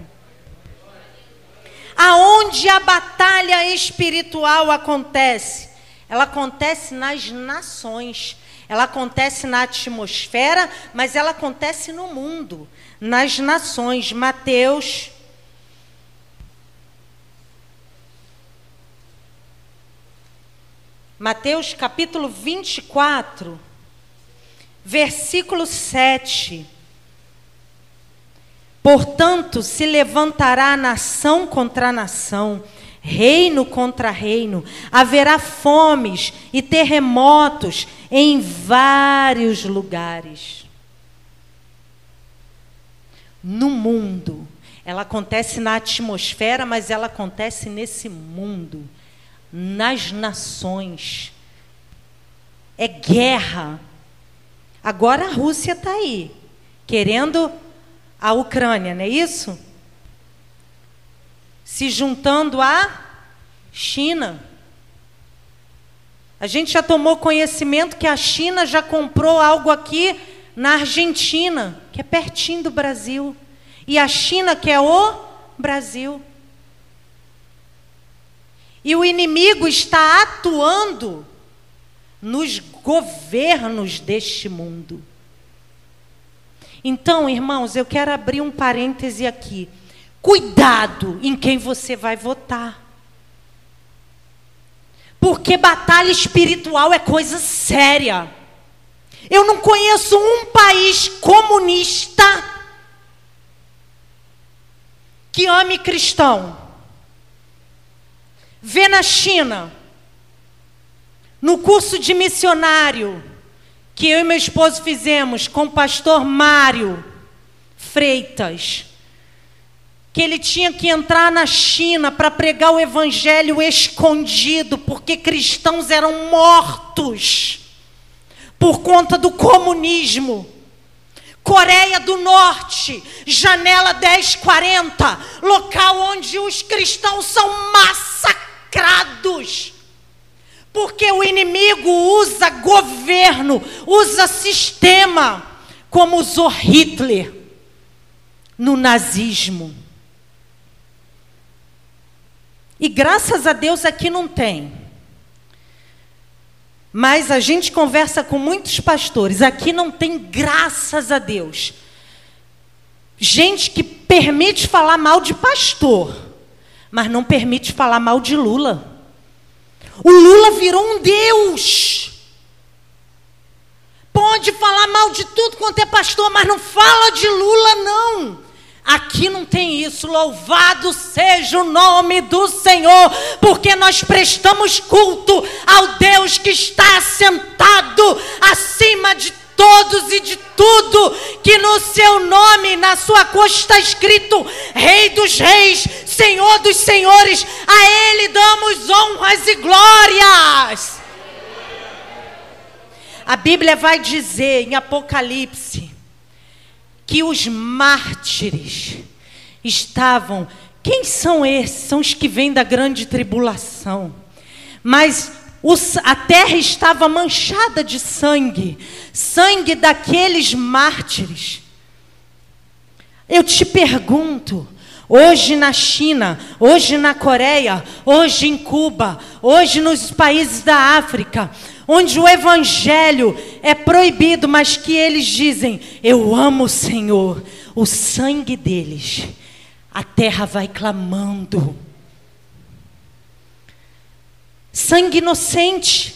Aonde a batalha espiritual acontece? Ela acontece nas nações. Ela acontece na atmosfera, mas ela acontece no mundo, nas nações. Mateus Mateus capítulo 24, versículo 7. Portanto, se levantará nação contra nação, reino contra reino, haverá fomes e terremotos em vários lugares. No mundo, ela acontece na atmosfera, mas ela acontece nesse mundo nas nações. É guerra. Agora a Rússia está aí, querendo a Ucrânia, não é isso? Se juntando à China. A gente já tomou conhecimento que a China já comprou algo aqui na Argentina, que é pertinho do Brasil. E a China que é o Brasil. E o inimigo está atuando nos governos deste mundo. Então, irmãos, eu quero abrir um parêntese aqui. Cuidado em quem você vai votar. Porque batalha espiritual é coisa séria. Eu não conheço um país comunista que ame cristão. Vê na China, no curso de missionário que eu e meu esposo fizemos com o pastor Mário Freitas, que ele tinha que entrar na China para pregar o evangelho escondido, porque cristãos eram mortos por conta do comunismo. Coreia do Norte, janela 1040, local onde os cristãos são massacrados. Porque o inimigo usa governo, usa sistema, como usou Hitler no nazismo. E graças a Deus aqui não tem. Mas a gente conversa com muitos pastores, aqui não tem, graças a Deus. Gente que permite falar mal de pastor mas não permite falar mal de Lula. O Lula virou um Deus. Pode falar mal de tudo quanto é pastor, mas não fala de Lula, não. Aqui não tem isso. Louvado seja o nome do Senhor, porque nós prestamos culto ao Deus que está sentado acima de todos e de tudo, que no seu nome, na sua costa está escrito Rei dos Reis, Senhor dos Senhores, a Ele damos honras e glórias. A Bíblia vai dizer em Apocalipse que os mártires estavam. Quem são esses? São os que vêm da grande tribulação. Mas os, a terra estava manchada de sangue sangue daqueles mártires. Eu te pergunto, Hoje na China, hoje na Coreia, hoje em Cuba, hoje nos países da África, onde o evangelho é proibido, mas que eles dizem: Eu amo o Senhor, o sangue deles, a terra vai clamando. Sangue inocente,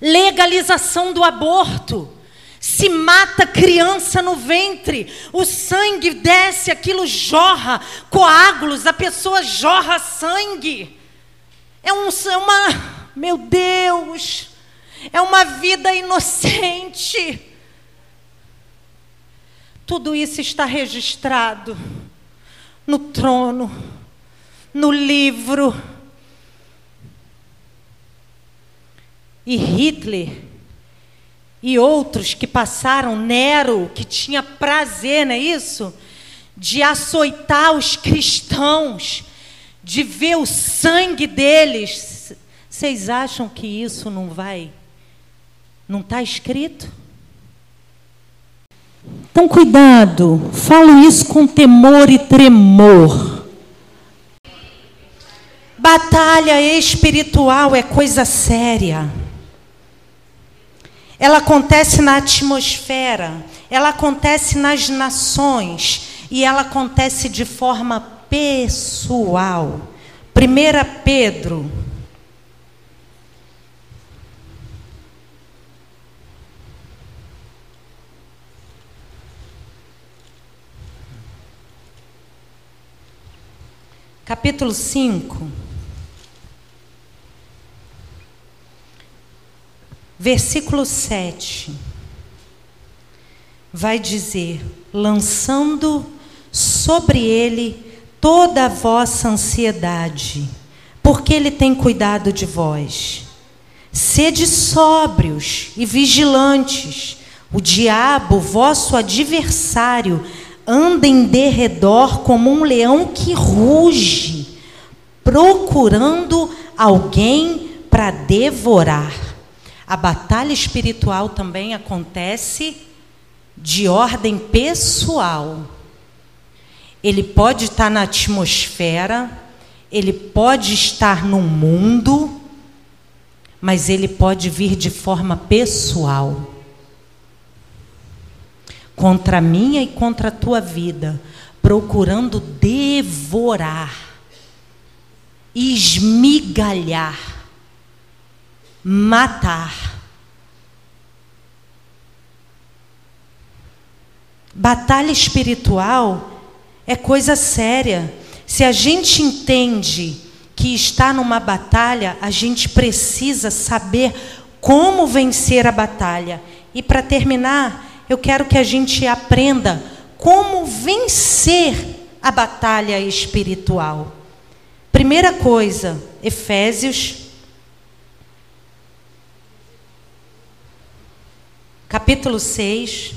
legalização do aborto se mata criança no ventre, o sangue desce, aquilo jorra, coágulos, a pessoa jorra sangue. É, um, é uma, meu Deus, é uma vida inocente. Tudo isso está registrado no trono, no livro. E Hitler e outros que passaram, Nero, que tinha prazer, não é isso? De açoitar os cristãos, de ver o sangue deles. Vocês acham que isso não vai? Não está escrito? Então, cuidado, falo isso com temor e tremor. Batalha espiritual é coisa séria. Ela acontece na atmosfera, ela acontece nas nações e ela acontece de forma pessoal. 1 Pedro capítulo 5, versículo 7, vai dizer: lançando sobre ele toda a vossa ansiedade, porque ele tem cuidado de vós. Sede sóbrios e vigilantes. O diabo, vosso adversário, anda em derredor como um leão que ruge, procurando alguém para devorar. A batalha espiritual também acontece de ordem pessoal. Ele pode estar na atmosfera, ele pode estar no mundo, mas ele pode vir de forma pessoal contra a minha e contra a tua vida, procurando devorar, esmigalhar, matar. Batalha espiritual é coisa séria. Se a gente entende que está numa batalha, a gente precisa saber como vencer a batalha. E para terminar, eu quero que a gente aprenda como vencer a batalha espiritual. Primeira coisa, Efésios, capítulo 6,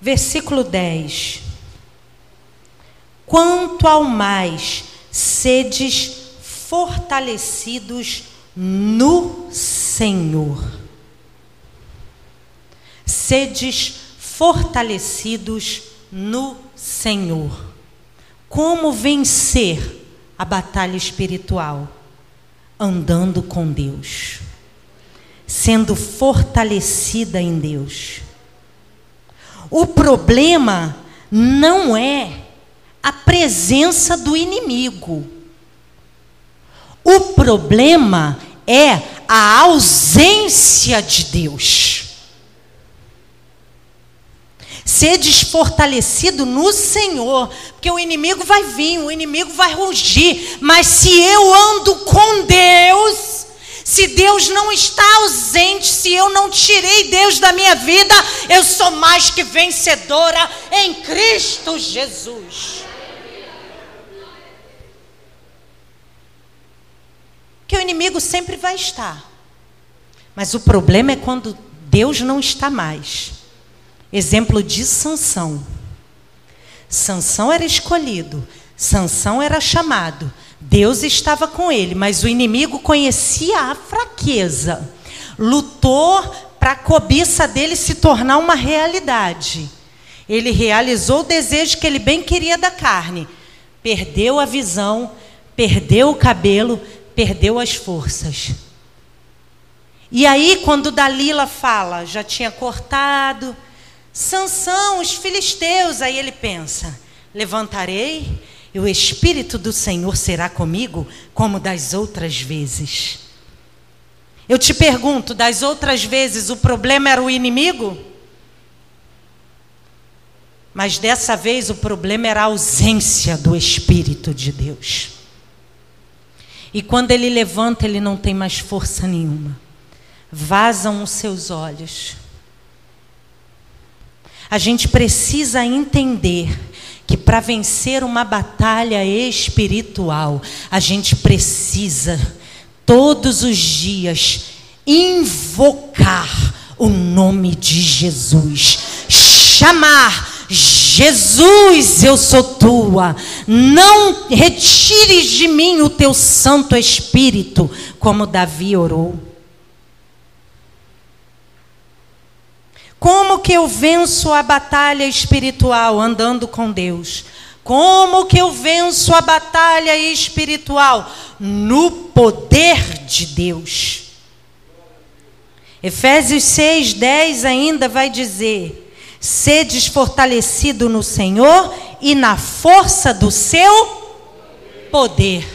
versículo 10. Quanto ao mais, sedes fortalecidos no Senhor sedes fortalecidos no Senhor. Como vencer a batalha espiritual? Andando com Deus, sendo fortalecida em Deus. O problema não é a presença do inimigo. O problema é a ausência de Deus. Sedes fortalecido no Senhor, porque o inimigo vai vir, o inimigo vai rugir, mas se eu ando com Deus, se Deus não está ausente, se eu não tirei Deus da minha vida, eu sou mais que vencedora em Cristo Jesus. Que o inimigo sempre vai estar. Mas o problema é quando Deus não está mais. Exemplo de Sansão. Sansão era escolhido, Sansão era chamado. Deus estava com ele, mas o inimigo conhecia a fraqueza. Lutou para a cobiça dele se tornar uma realidade. Ele realizou o desejo que ele bem queria da carne. Perdeu a visão, perdeu o cabelo, perdeu as forças. E aí, quando Dalila fala, já tinha cortado, Sansão, os filisteus, aí ele pensa: levantarei e o espírito do Senhor será comigo como das outras vezes. Eu te pergunto, das outras vezes o problema era o inimigo? Mas dessa vez o problema era a ausência do Espírito de Deus. E quando ele levanta, ele não tem mais força nenhuma. Vazam os seus olhos. A gente precisa entender que para vencer uma batalha espiritual, a gente precisa todos os dias invocar o nome de Jesus, chamar Jesus, eu sou tua. Não retires de mim o teu Santo Espírito, como Davi orou. Que eu venço a batalha espiritual andando com Deus? Como que eu venço a batalha espiritual? No poder de Deus. Efésios 6, 10 ainda vai dizer: sedes fortalecido no Senhor e na força do seu poder.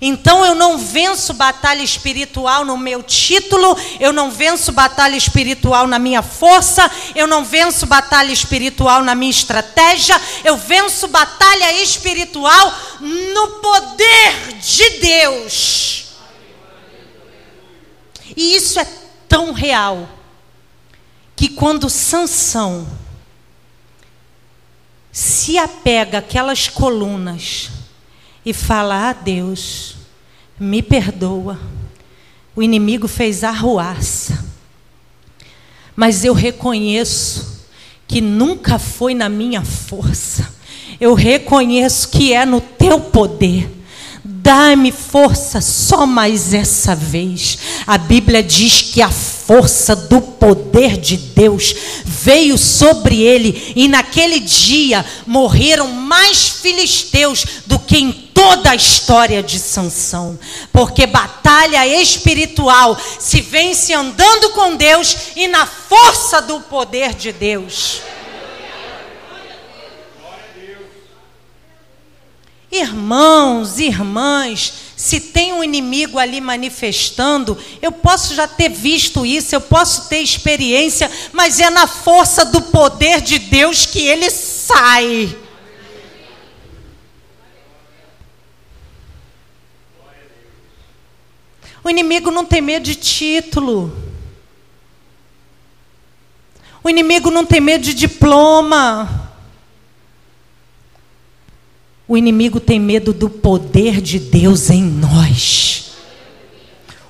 Então eu não venço batalha espiritual no meu título, eu não venço batalha espiritual na minha força, eu não venço batalha espiritual na minha estratégia, eu venço batalha espiritual no poder de Deus. E isso é tão real que quando Sansão se apega àquelas colunas e fala: "Ah, Deus, me perdoa. O inimigo fez arruaça. Mas eu reconheço que nunca foi na minha força. Eu reconheço que é no teu poder. Dá-me força só mais essa vez. A Bíblia diz que a força do poder de Deus veio sobre ele, e naquele dia morreram mais filisteus do que em toda a história de Sansão. Porque batalha espiritual se vence andando com Deus e na força do poder de Deus. Irmãos, irmãs, se tem um inimigo ali manifestando, eu posso já ter visto isso, eu posso ter experiência, mas é na força do poder de Deus que ele sai. O inimigo não tem medo de título. O inimigo não tem medo de diploma. O inimigo tem medo do poder de Deus em nós.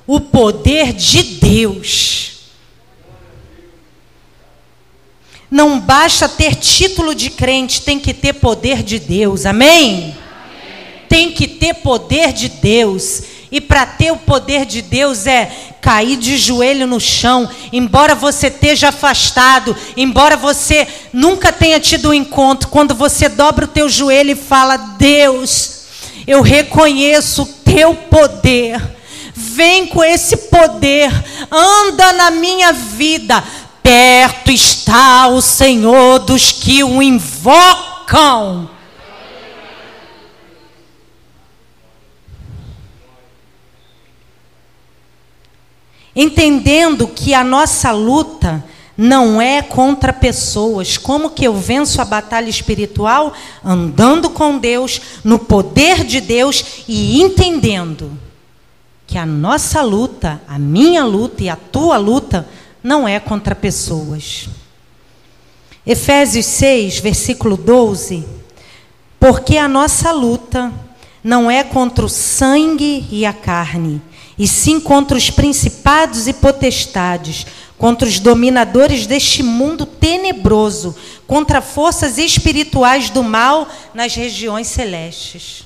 O poder de Deus. Não basta ter título de crente, tem que ter poder de Deus. Amém? Amém. Tem que ter poder de Deus. E para ter o poder de Deus é cair de joelho no chão, embora você esteja afastado, embora você nunca tenha tido um encontro, quando você dobra o teu joelho e fala: "Deus, eu reconheço o teu poder. Vem com esse poder, anda na minha vida. Perto está o Senhor dos que o invocam." Entendendo que a nossa luta não é contra pessoas. Como que eu venço a batalha espiritual? Andando com Deus, no poder de Deus e entendendo que a nossa luta, a minha luta e a tua luta não é contra pessoas. Efésios 6, versículo 12. Porque a nossa luta não é contra o sangue e a carne, e sim contra os principados e potestades, contra os dominadores deste mundo tenebroso, contra forças espirituais do mal nas regiões celestes.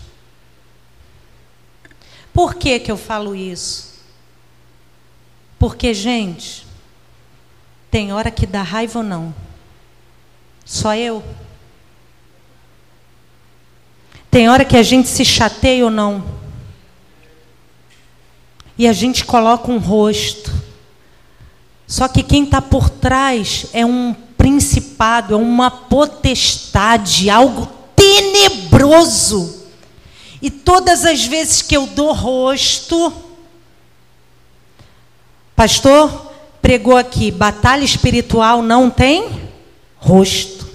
Por que, que eu falo isso? Porque, gente, tem hora que dá raiva ou não? Só eu? Tem hora que a gente se chateia ou não? E a gente coloca um rosto. Só que quem está por trás é um principado, é uma potestade, algo tenebroso. E todas as vezes que eu dou rosto, pastor pregou aqui, batalha espiritual não tem rosto.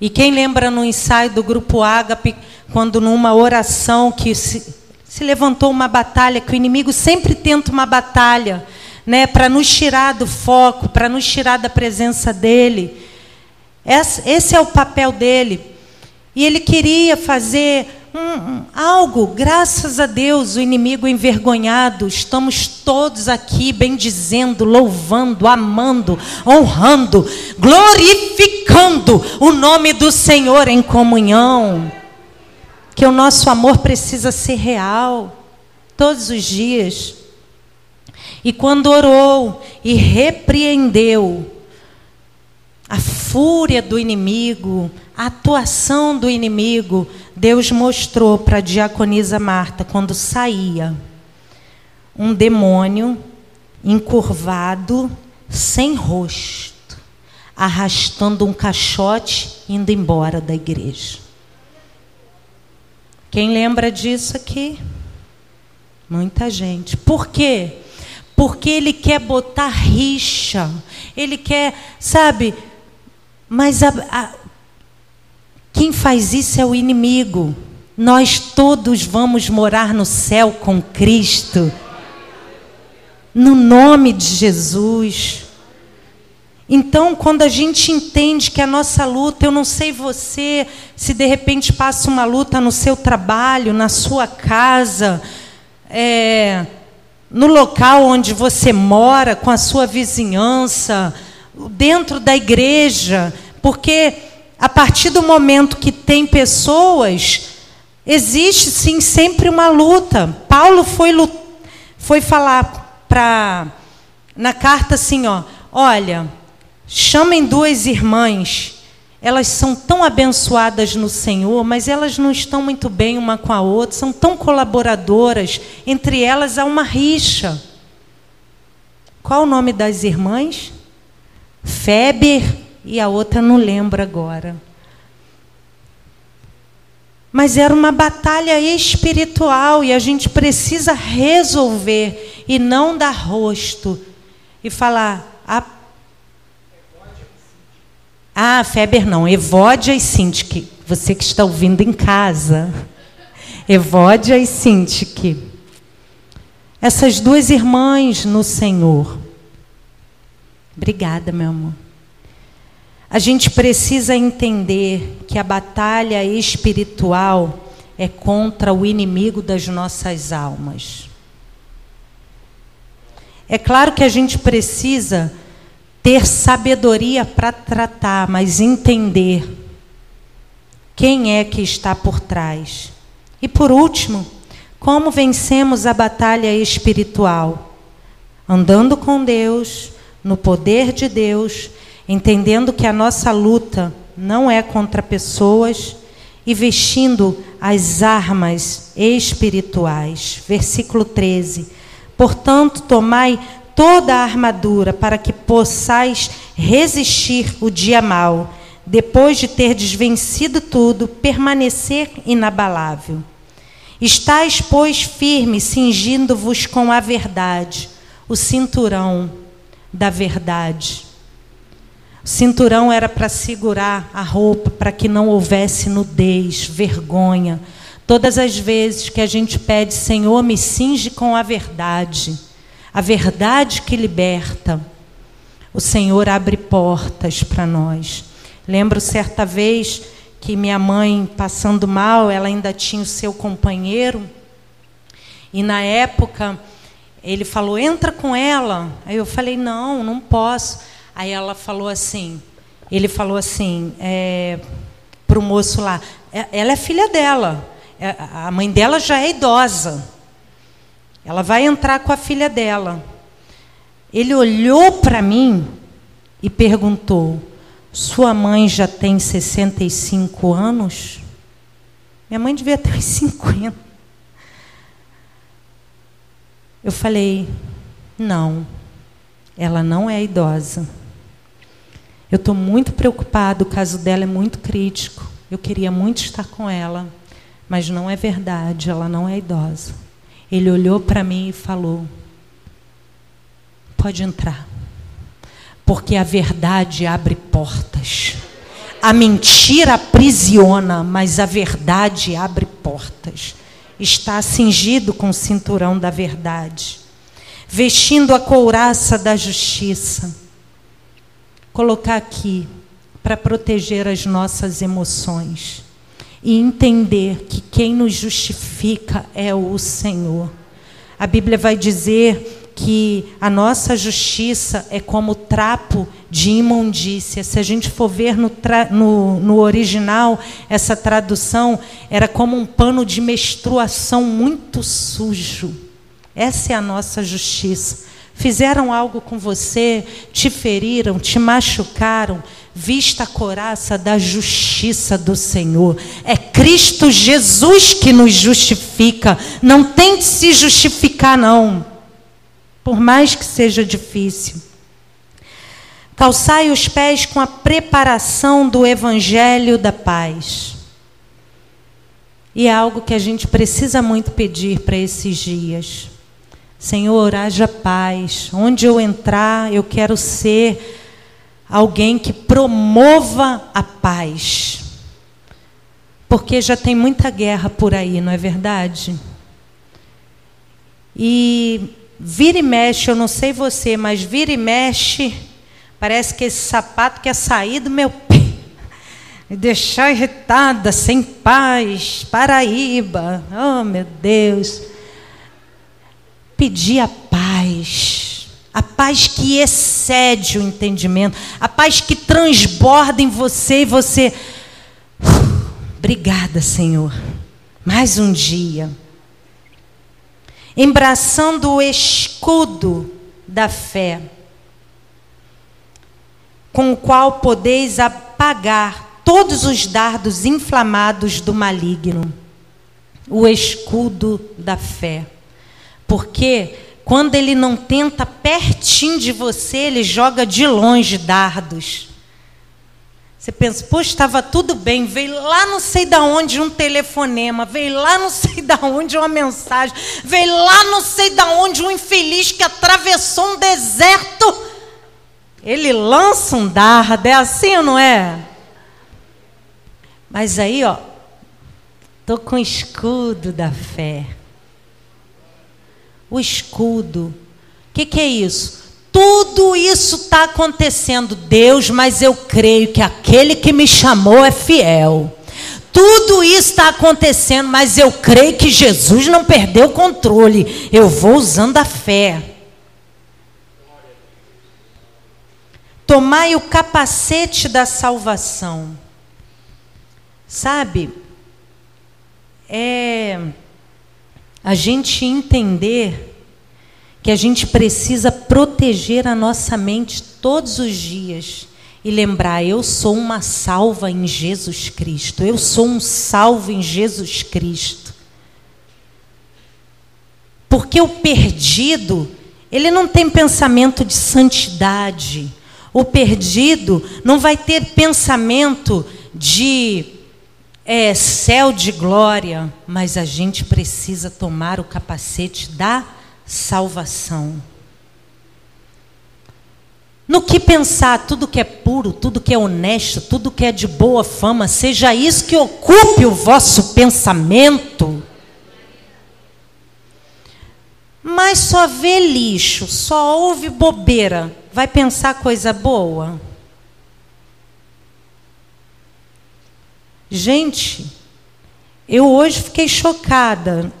E quem lembra no ensaio do grupo Ágape, quando numa oração que se, se levantou uma batalha, que o inimigo sempre tenta uma batalha, né, para nos tirar do foco, para nos tirar da presença dele. Esse é o papel dele. E ele queria fazer um, algo, graças a Deus, o inimigo envergonhado, estamos todos aqui bendizendo, louvando, amando, honrando, glorificando o nome do Senhor em comunhão que o nosso amor precisa ser real, todos os dias. E quando orou e repreendeu a fúria do inimigo, a atuação do inimigo, Deus mostrou para a diaconisa Marta, quando saía, um demônio encurvado, sem rosto, arrastando um caixote, indo embora da igreja. Quem lembra disso aqui? Muita gente. Por quê? Porque ele quer botar rixa, ele quer, sabe, mas a, a, quem faz isso é o inimigo. Nós todos vamos morar no céu com Cristo. No nome de Jesus. Então, quando a gente entende que a nossa luta, eu não sei você, se de repente passa uma luta no seu trabalho, na sua casa, é, no local onde você mora, com a sua vizinhança, dentro da igreja, porque a partir do momento que tem pessoas, existe sim sempre uma luta. Paulo foi, foi falar para na carta assim, ó, olha, chamem duas irmãs. Elas são tão abençoadas no Senhor, mas elas não estão muito bem uma com a outra, são tão colaboradoras. Entre elas há uma rixa. Qual o nome das irmãs? Feber e a outra não lembro agora. Mas era uma batalha espiritual e a gente precisa resolver e não dar rosto e falar. Ah, Feber não, Evódia e Sintique. Você que está ouvindo em casa. Evódia e Sintique. Essas duas irmãs no Senhor. Obrigada, meu amor. A gente precisa entender que a batalha espiritual é contra o inimigo das nossas almas. É claro que a gente precisa ter sabedoria para tratar, mas entender quem é que está por trás. E por último, como vencemos a batalha espiritual? Andando com Deus, no poder de Deus entendendo que a nossa luta não é contra pessoas e vestindo as armas espirituais. Versículo 13. Portanto, tomai toda a armadura para que possais resistir o dia mau, depois de ter desvencido tudo, permanecer inabalável. Estais, pois, firmes, cingindo-vos com a verdade, o cinturão da verdade Cinturão era para segurar a roupa, para que não houvesse nudez, vergonha. Todas as vezes que a gente pede, Senhor, me cinge com a verdade, a verdade que liberta, o Senhor abre portas para nós. Lembro certa vez que minha mãe, passando mal, ela ainda tinha o seu companheiro, e na época ele falou: entra com ela. Aí eu falei: não, não posso. Aí ela falou assim, ele falou assim é, para o moço lá, é, ela é filha dela, é, a mãe dela já é idosa, ela vai entrar com a filha dela. Ele olhou para mim e perguntou: Sua mãe já tem 65 anos? Minha mãe devia ter uns 50. Eu falei: Não, ela não é idosa. Eu estou muito preocupado, o caso dela é muito crítico. Eu queria muito estar com ela, mas não é verdade, ela não é idosa. Ele olhou para mim e falou: Pode entrar, porque a verdade abre portas. A mentira aprisiona, mas a verdade abre portas. Está cingido com o cinturão da verdade, vestindo a couraça da justiça colocar aqui para proteger as nossas emoções e entender que quem nos justifica é o Senhor. A Bíblia vai dizer que a nossa justiça é como trapo de imundícia. Se a gente for ver no, no, no, original, essa tradução era como um pano de menstruação muito sujo. Essa é a nossa justiça. Fizeram algo com você, te feriram, te machucaram, vista a coraça da justiça do Senhor. É Cristo Jesus que nos justifica. Não tente se justificar, não. Por mais que seja difícil. Calçai os pés com a preparação do evangelho da paz. E é algo que a gente precisa muito pedir para esses dias. Senhor, haja paz. Onde eu entrar, eu quero ser alguém que promova a paz. Porque já tem muita guerra por aí, não é verdade? E vira e mexe, eu não sei você, mas vira e mexe, parece que esse sapato quer sair do meu pé. Me deixar irritada, sem paz, Paraíba. Oh, meu Deus. Pedir a paz a paz que excede o entendimento, a paz que transborda em você e você. Obrigada, Senhor. Mais um dia. Embraçando o escudo da fé, com o qual podeis apagar todos os dardos inflamados do maligno. O escudo da fé. Porque quando ele não tenta pertinho de você, ele joga de longe dardos. Você pensa, poxa, estava tudo bem, veio lá não sei de onde um telefonema, veio lá não sei de onde uma mensagem, veio lá não sei de onde um infeliz que atravessou um deserto. Ele lança um dardo, é assim ou não é? Mas aí, ó, tô com o escudo da fé o escudo. O que, que é isso? Tudo isso está acontecendo, Deus, mas eu creio que aquele que me chamou é fiel. Tudo isso está acontecendo, mas eu creio que Jesus não perdeu o controle. Eu vou usando a fé. Tomai o capacete da salvação. Sabe? É a gente entender que a gente precisa proteger a nossa mente todos os dias e lembrar: eu sou uma salva em Jesus Cristo, eu sou um salvo em Jesus Cristo. Porque o perdido, ele não tem pensamento de santidade. O perdido não vai ter pensamento de é céu de glória, mas a gente precisa tomar o capacete da salvação. No que pensar, tudo que é puro, tudo que é honesto, tudo que é de boa fama, seja isso que ocupe o vosso pensamento. Mas só vê lixo, só ouve bobeira, vai pensar coisa boa? Gente, eu hoje fiquei chocada.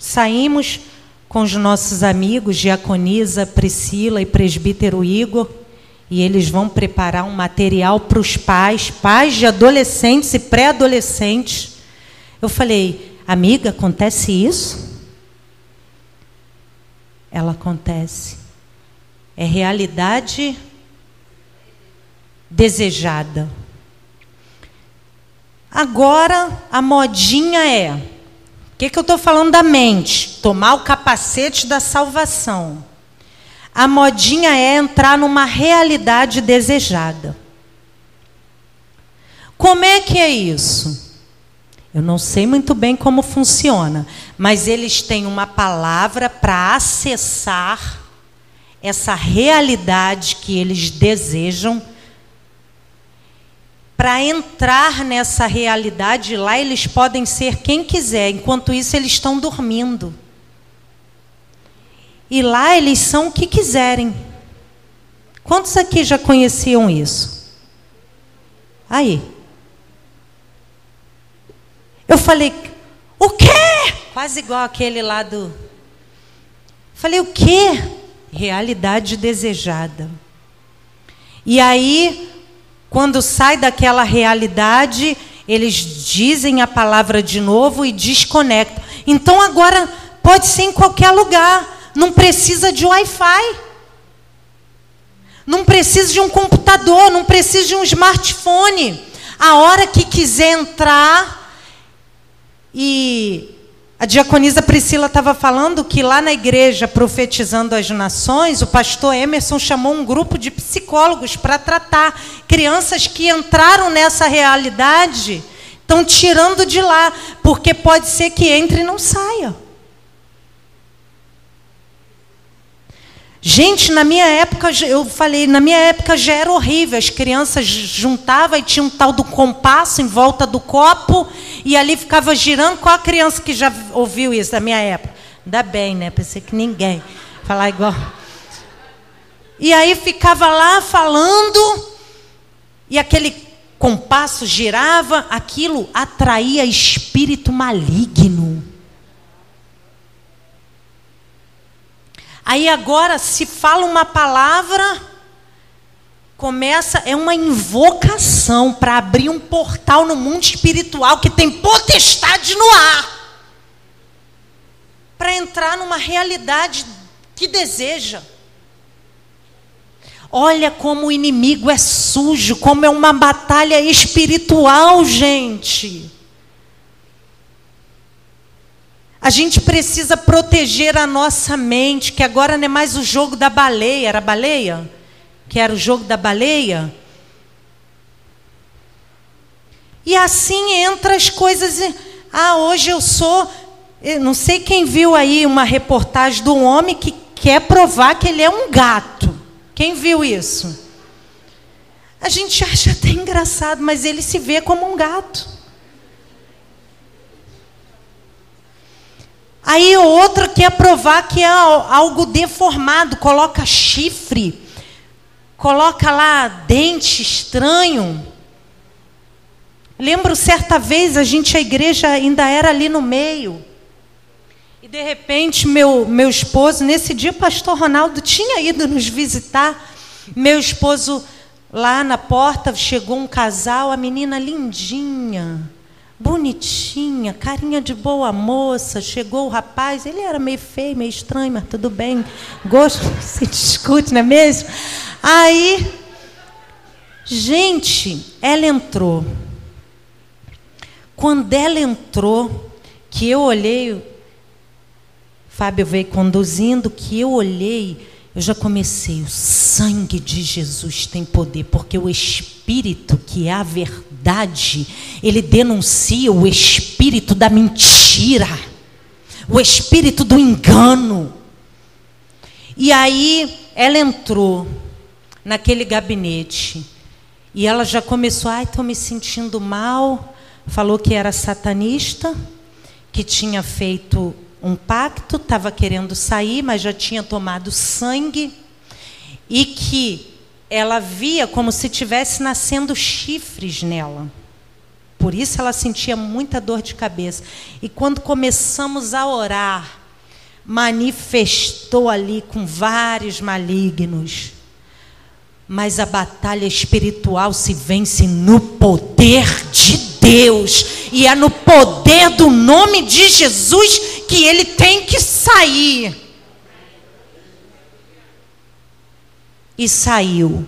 Saímos com os nossos amigos, Diaconisa, Priscila e Presbítero Igor, e eles vão preparar um material para os pais, pais de adolescentes e pré-adolescentes. Eu falei, amiga, acontece isso? Ela acontece. É realidade desejada. Agora a modinha é. O que, que eu estou falando da mente? Tomar o capacete da salvação. A modinha é entrar numa realidade desejada. Como é que é isso? Eu não sei muito bem como funciona, mas eles têm uma palavra para acessar essa realidade que eles desejam para entrar nessa realidade lá, eles podem ser quem quiser, enquanto isso eles estão dormindo. E lá eles são o que quiserem. Quantos aqui já conheciam isso? Aí. Eu falei, o quê? Quase igual aquele lá do. Falei, o quê? Realidade desejada. E aí quando sai daquela realidade, eles dizem a palavra de novo e desconectam. Então agora pode ser em qualquer lugar. não precisa de Wi-Fi. Não precisa de um computador, não precisa de um smartphone. A hora que quiser entrar e a diaconisa Priscila estava falando que lá na igreja, profetizando as nações, o pastor Emerson chamou um grupo de psicólogos para tratar crianças que entraram nessa realidade, estão tirando de lá, porque pode ser que entre e não saia. Gente, na minha época, eu falei, na minha época já era horrível. As crianças juntavam e tinha um tal do compasso em volta do copo e ali ficava girando. Qual a criança que já ouviu isso da minha época? Ainda bem, né? Pensei que ninguém falar igual. E aí ficava lá falando e aquele compasso girava, aquilo atraía espírito maligno. Aí agora, se fala uma palavra, começa, é uma invocação para abrir um portal no mundo espiritual que tem potestade no ar. Para entrar numa realidade que deseja. Olha como o inimigo é sujo, como é uma batalha espiritual, gente. A gente precisa proteger a nossa mente, que agora não é mais o jogo da baleia. Era baleia? Que era o jogo da baleia? E assim entra as coisas. Ah, hoje eu sou. Eu não sei quem viu aí uma reportagem de um homem que quer provar que ele é um gato. Quem viu isso? A gente acha até engraçado, mas ele se vê como um gato. Aí outra quer provar que é algo deformado, coloca chifre, coloca lá dente estranho. Lembro certa vez, a gente, a igreja ainda era ali no meio. E de repente, meu, meu esposo, nesse dia, o pastor Ronaldo tinha ido nos visitar. Meu esposo, lá na porta, chegou um casal, a menina lindinha bonitinha, carinha de boa moça. Chegou o rapaz, ele era meio feio, meio estranho, mas tudo bem. Gosto se discute, não é mesmo? Aí, gente, ela entrou. Quando ela entrou, que eu olhei, Fábio veio conduzindo, que eu olhei, eu já comecei. O sangue de Jesus tem poder, porque o Espírito, que é a verdade, ele denuncia o espírito da mentira, o espírito do engano. E aí ela entrou naquele gabinete e ela já começou, ai, estou me sentindo mal. Falou que era satanista, que tinha feito um pacto, estava querendo sair, mas já tinha tomado sangue, e que ela via como se tivesse nascendo chifres nela. Por isso ela sentia muita dor de cabeça. E quando começamos a orar, manifestou ali com vários malignos. Mas a batalha espiritual se vence no poder de Deus. E é no poder do nome de Jesus que ele tem que sair. E saiu.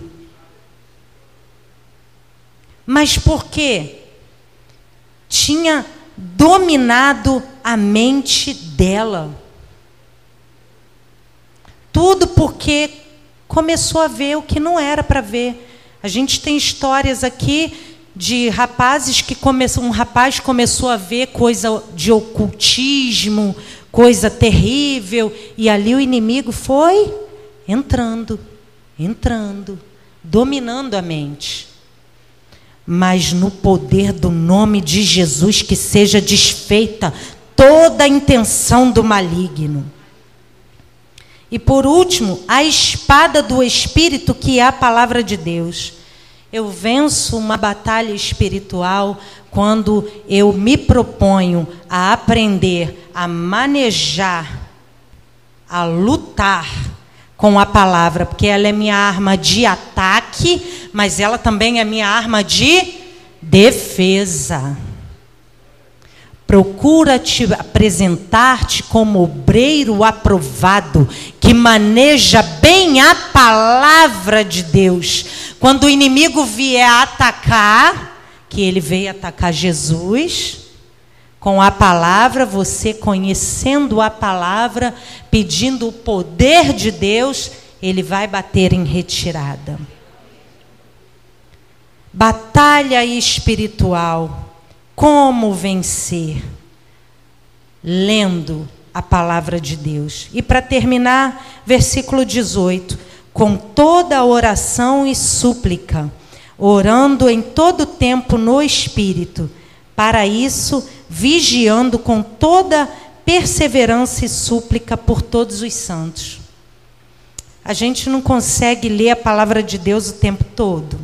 Mas por quê? Tinha dominado a mente dela. Tudo porque começou a ver o que não era para ver. A gente tem histórias aqui de rapazes que começam, um rapaz começou a ver coisa de ocultismo, coisa terrível, e ali o inimigo foi entrando, entrando, dominando a mente. Mas no poder do nome de Jesus que seja desfeita toda a intenção do maligno. E por último, a espada do espírito que é a palavra de Deus. Eu venço uma batalha espiritual quando eu me proponho a aprender a manejar, a lutar com a palavra, porque ela é minha arma de ataque, mas ela também é minha arma de defesa. procura te apresentar-te como obreiro aprovado, que maneja bem a palavra de Deus. Quando o inimigo vier atacar, que ele veio atacar Jesus, com a palavra, você conhecendo a palavra, pedindo o poder de Deus, ele vai bater em retirada. Batalha espiritual. Como vencer? Lendo a palavra de Deus. E para terminar, versículo 18: com toda oração e súplica, orando em todo tempo no Espírito, para isso, vigiando com toda perseverança e súplica por todos os santos. A gente não consegue ler a palavra de Deus o tempo todo,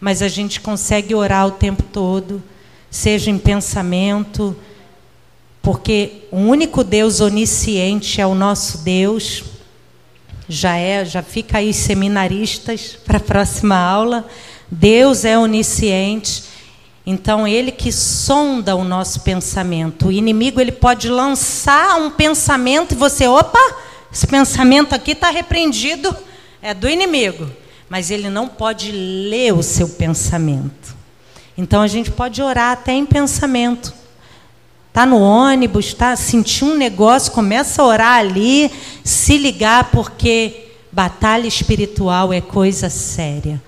mas a gente consegue orar o tempo todo, seja em pensamento, porque o único Deus onisciente é o nosso Deus. Já é, já fica aí seminaristas para a próxima aula. Deus é onisciente. Então ele que sonda o nosso pensamento. O inimigo ele pode lançar um pensamento e você, opa, esse pensamento aqui está repreendido, é do inimigo. Mas ele não pode ler o seu pensamento. Então a gente pode orar até em pensamento. Tá no ônibus, tá sentir um negócio, começa a orar ali, se ligar porque batalha espiritual é coisa séria.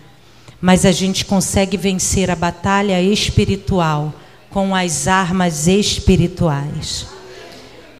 Mas a gente consegue vencer a batalha espiritual com as armas espirituais.